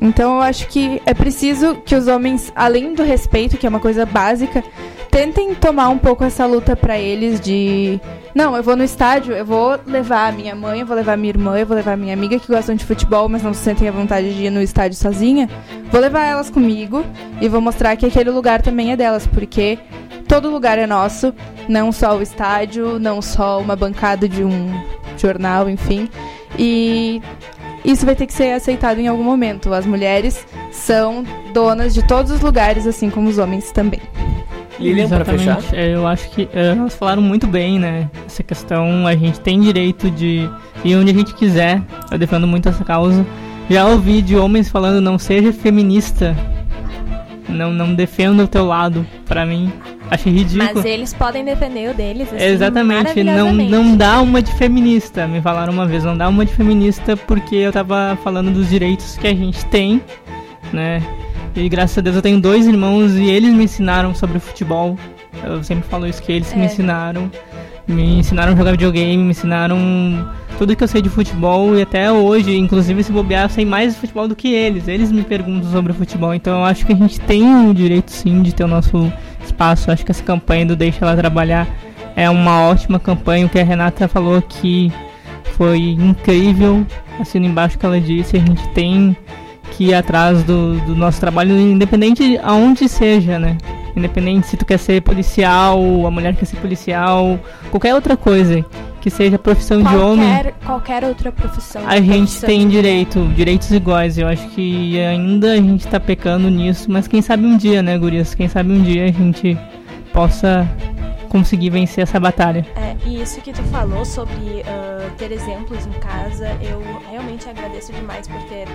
B: Então eu acho que é preciso que os homens, além do respeito, que é uma coisa básica, tentem tomar um pouco essa luta para eles de não, eu vou no estádio, eu vou levar a minha mãe, eu vou levar a minha irmã, eu vou levar a minha amiga que gostam de futebol, mas não se sentem à vontade de ir no estádio sozinha. Vou levar elas comigo e vou mostrar que aquele lugar também é delas, porque todo lugar é nosso, não só o estádio, não só uma bancada de um jornal, enfim. E isso vai ter que ser aceitado em algum momento. As mulheres são donas de todos os lugares, assim como os homens também.
A: Lilian, para fechar?
D: É, eu acho que é, elas falaram muito bem, né? Essa questão, a gente tem direito de ir onde a gente quiser. Eu defendo muito essa causa. Já ouvi de homens falando, não seja feminista. Não, não defenda o teu lado. Para mim, Achei ridículo.
C: Mas eles podem defender o deles. Assim,
D: Exatamente. Não, não dá uma de feminista. Me falaram uma vez, não dá uma de feminista porque eu tava falando dos direitos que a gente tem, né? E graças a Deus eu tenho dois irmãos e eles me ensinaram sobre futebol. Eu sempre falo isso, que eles é. me ensinaram. Me ensinaram a jogar videogame, me ensinaram tudo que eu sei de futebol e até hoje, inclusive se bobear, eu sei mais de futebol do que eles. Eles me perguntam sobre futebol, então eu acho que a gente tem o direito sim de ter o nosso espaço. Acho que essa campanha do Deixa Ela Trabalhar é uma ótima campanha. O que a Renata falou aqui foi incrível. Assino embaixo que ela disse. A gente tem que ir atrás do, do nosso trabalho, independente aonde seja, né? Independente se tu quer ser policial, a mulher quer ser policial, qualquer outra coisa que seja profissão
C: qualquer,
D: de homem.
C: Qualquer outra profissão.
D: A gente tem direito, direitos iguais. Eu acho que ainda a gente tá pecando nisso, mas quem sabe um dia, né, Gurias? Quem sabe um dia a gente possa conseguir vencer essa batalha.
C: É, e isso que tu falou sobre uh, ter exemplos em casa, eu realmente agradeço demais por ter,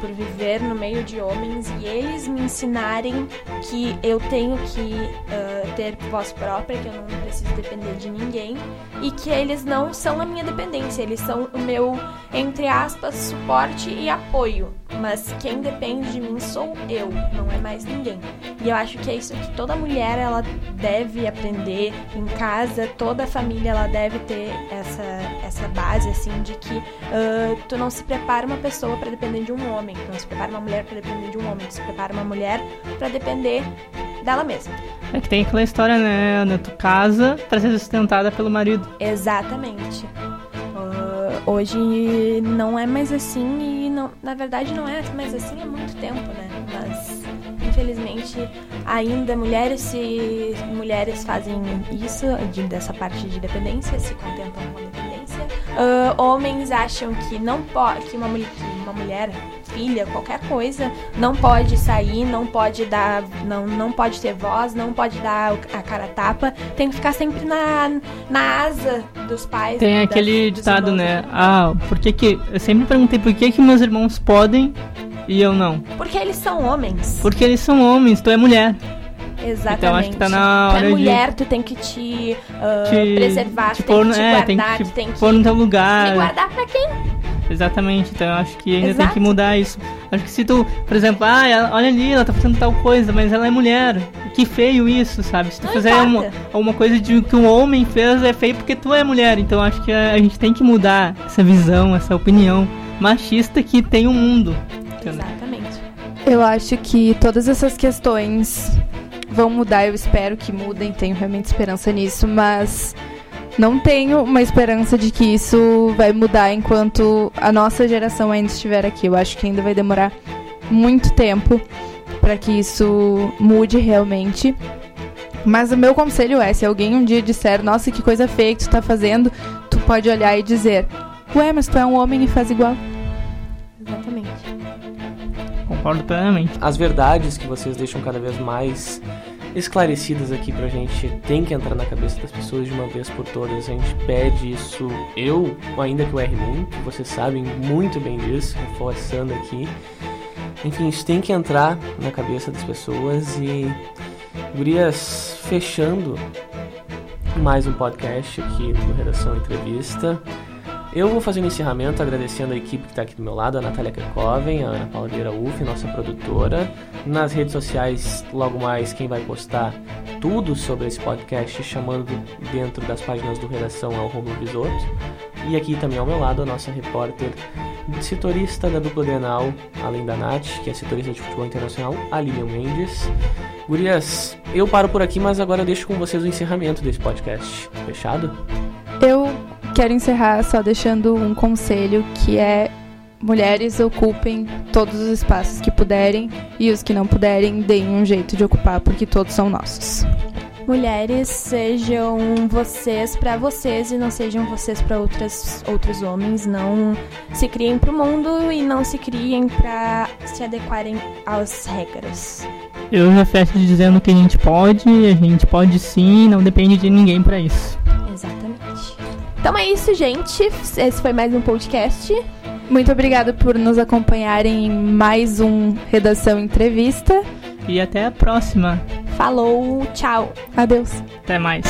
C: por viver no meio de homens e eles me ensinarem que eu tenho que uh, ter voz própria, que eu não preciso depender de ninguém e que eles não são a minha dependência, eles são o meu, entre aspas, suporte e apoio. Mas quem depende de mim sou eu, não é mais ninguém. E eu acho que é isso que toda mulher ela deve aprender em casa, toda a família ela deve ter essa, essa base assim de que uh, tu não se prepara uma pessoa para depender de um homem, tu não se prepara uma mulher para depender de um homem, tu se prepara uma mulher para depender dela mesma.
D: É que tem aquela história, né? Na tua casa para ser sustentada pelo marido.
C: Exatamente. Uh, hoje não é mais assim e não, na verdade não é mais assim há muito tempo, né? Mas infelizmente ainda mulheres se mulheres fazem isso de, dessa parte de dependência, se contentam com a dependência. Uh, homens acham que não pode que uma, que uma mulher filha, qualquer coisa, não pode sair, não pode dar, não, não pode ter voz, não pode dar a cara a tapa, tem que ficar sempre na, na asa dos pais.
D: Tem
C: das,
D: aquele ditado, né? Ah, por que que eu sempre perguntei por que que meus irmãos podem e eu não?
C: Porque eles são homens.
D: Porque eles são homens, tu é mulher.
C: Exatamente.
D: Então acho que tá na hora
C: pra mulher,
D: de...
C: tu tem que te, uh, te preservar,
D: te
C: tem
D: pôr,
C: que te
D: é,
C: guardar,
D: tem que
C: tu tem que
D: pôr no teu lugar.
C: Me guardar pra quem?
D: Exatamente, então eu acho que ainda
C: Exato.
D: tem que mudar isso. Acho que se tu, por exemplo, ah, ela, olha ali, ela tá fazendo tal coisa, mas ela é mulher. Que feio isso, sabe? Se tu
C: Não
D: fizer uma, uma coisa de que um homem fez, é feio porque tu é mulher. Então acho que a, a gente tem que mudar essa visão, essa opinião machista que tem o mundo. Entendeu?
C: Exatamente.
B: Eu acho que todas essas questões vão mudar, eu espero que mudem, tenho realmente esperança nisso, mas não tenho uma esperança de que isso vai mudar enquanto a nossa geração ainda estiver aqui. Eu acho que ainda vai demorar muito tempo para que isso mude realmente. Mas o meu conselho é, se alguém um dia disser, nossa, que coisa feia que tu tá fazendo, tu pode olhar e dizer, ué, mas tu é um homem e faz igual.
D: Concordo plenamente.
A: As verdades que vocês deixam cada vez mais esclarecidas aqui pra gente tem que entrar na cabeça das pessoas de uma vez por todas. A gente pede isso, eu, ainda que eu erre muito, vocês sabem muito bem disso, reforçando aqui. Enfim, isso tem que entrar na cabeça das pessoas e. Gurias, fechando mais um podcast aqui do Redação Entrevista. Eu vou fazer um encerramento agradecendo a equipe que está aqui do meu lado, a Natália Kerkoven, a Ana Paula Vieira Uff, nossa produtora. Nas redes sociais, logo mais, quem vai postar tudo sobre esse podcast, chamando dentro das páginas do Redação ao Romulo Bisotto. E aqui também ao meu lado, a nossa repórter setorista da dupla além da Nath, que é setorista de futebol internacional, a Lilian Mendes. Gurias, eu paro por aqui, mas agora deixo com vocês o encerramento desse podcast. Fechado?
B: Eu quero encerrar só deixando um conselho que é mulheres ocupem todos os espaços que puderem e os que não puderem deem um jeito de ocupar porque todos são nossos.
C: Mulheres, sejam vocês para vocês e não sejam vocês para outras outros homens. Não se criem para o mundo e não se criem para se adequarem às regras.
D: Eu já fecho dizendo que a gente pode, a gente pode sim, não depende de ninguém pra isso.
C: Exatamente. Então é isso, gente. Esse foi mais um podcast.
B: Muito obrigada por nos acompanharem em mais um Redação Entrevista.
D: E até a próxima.
C: Falou, tchau.
B: Adeus.
D: Até mais.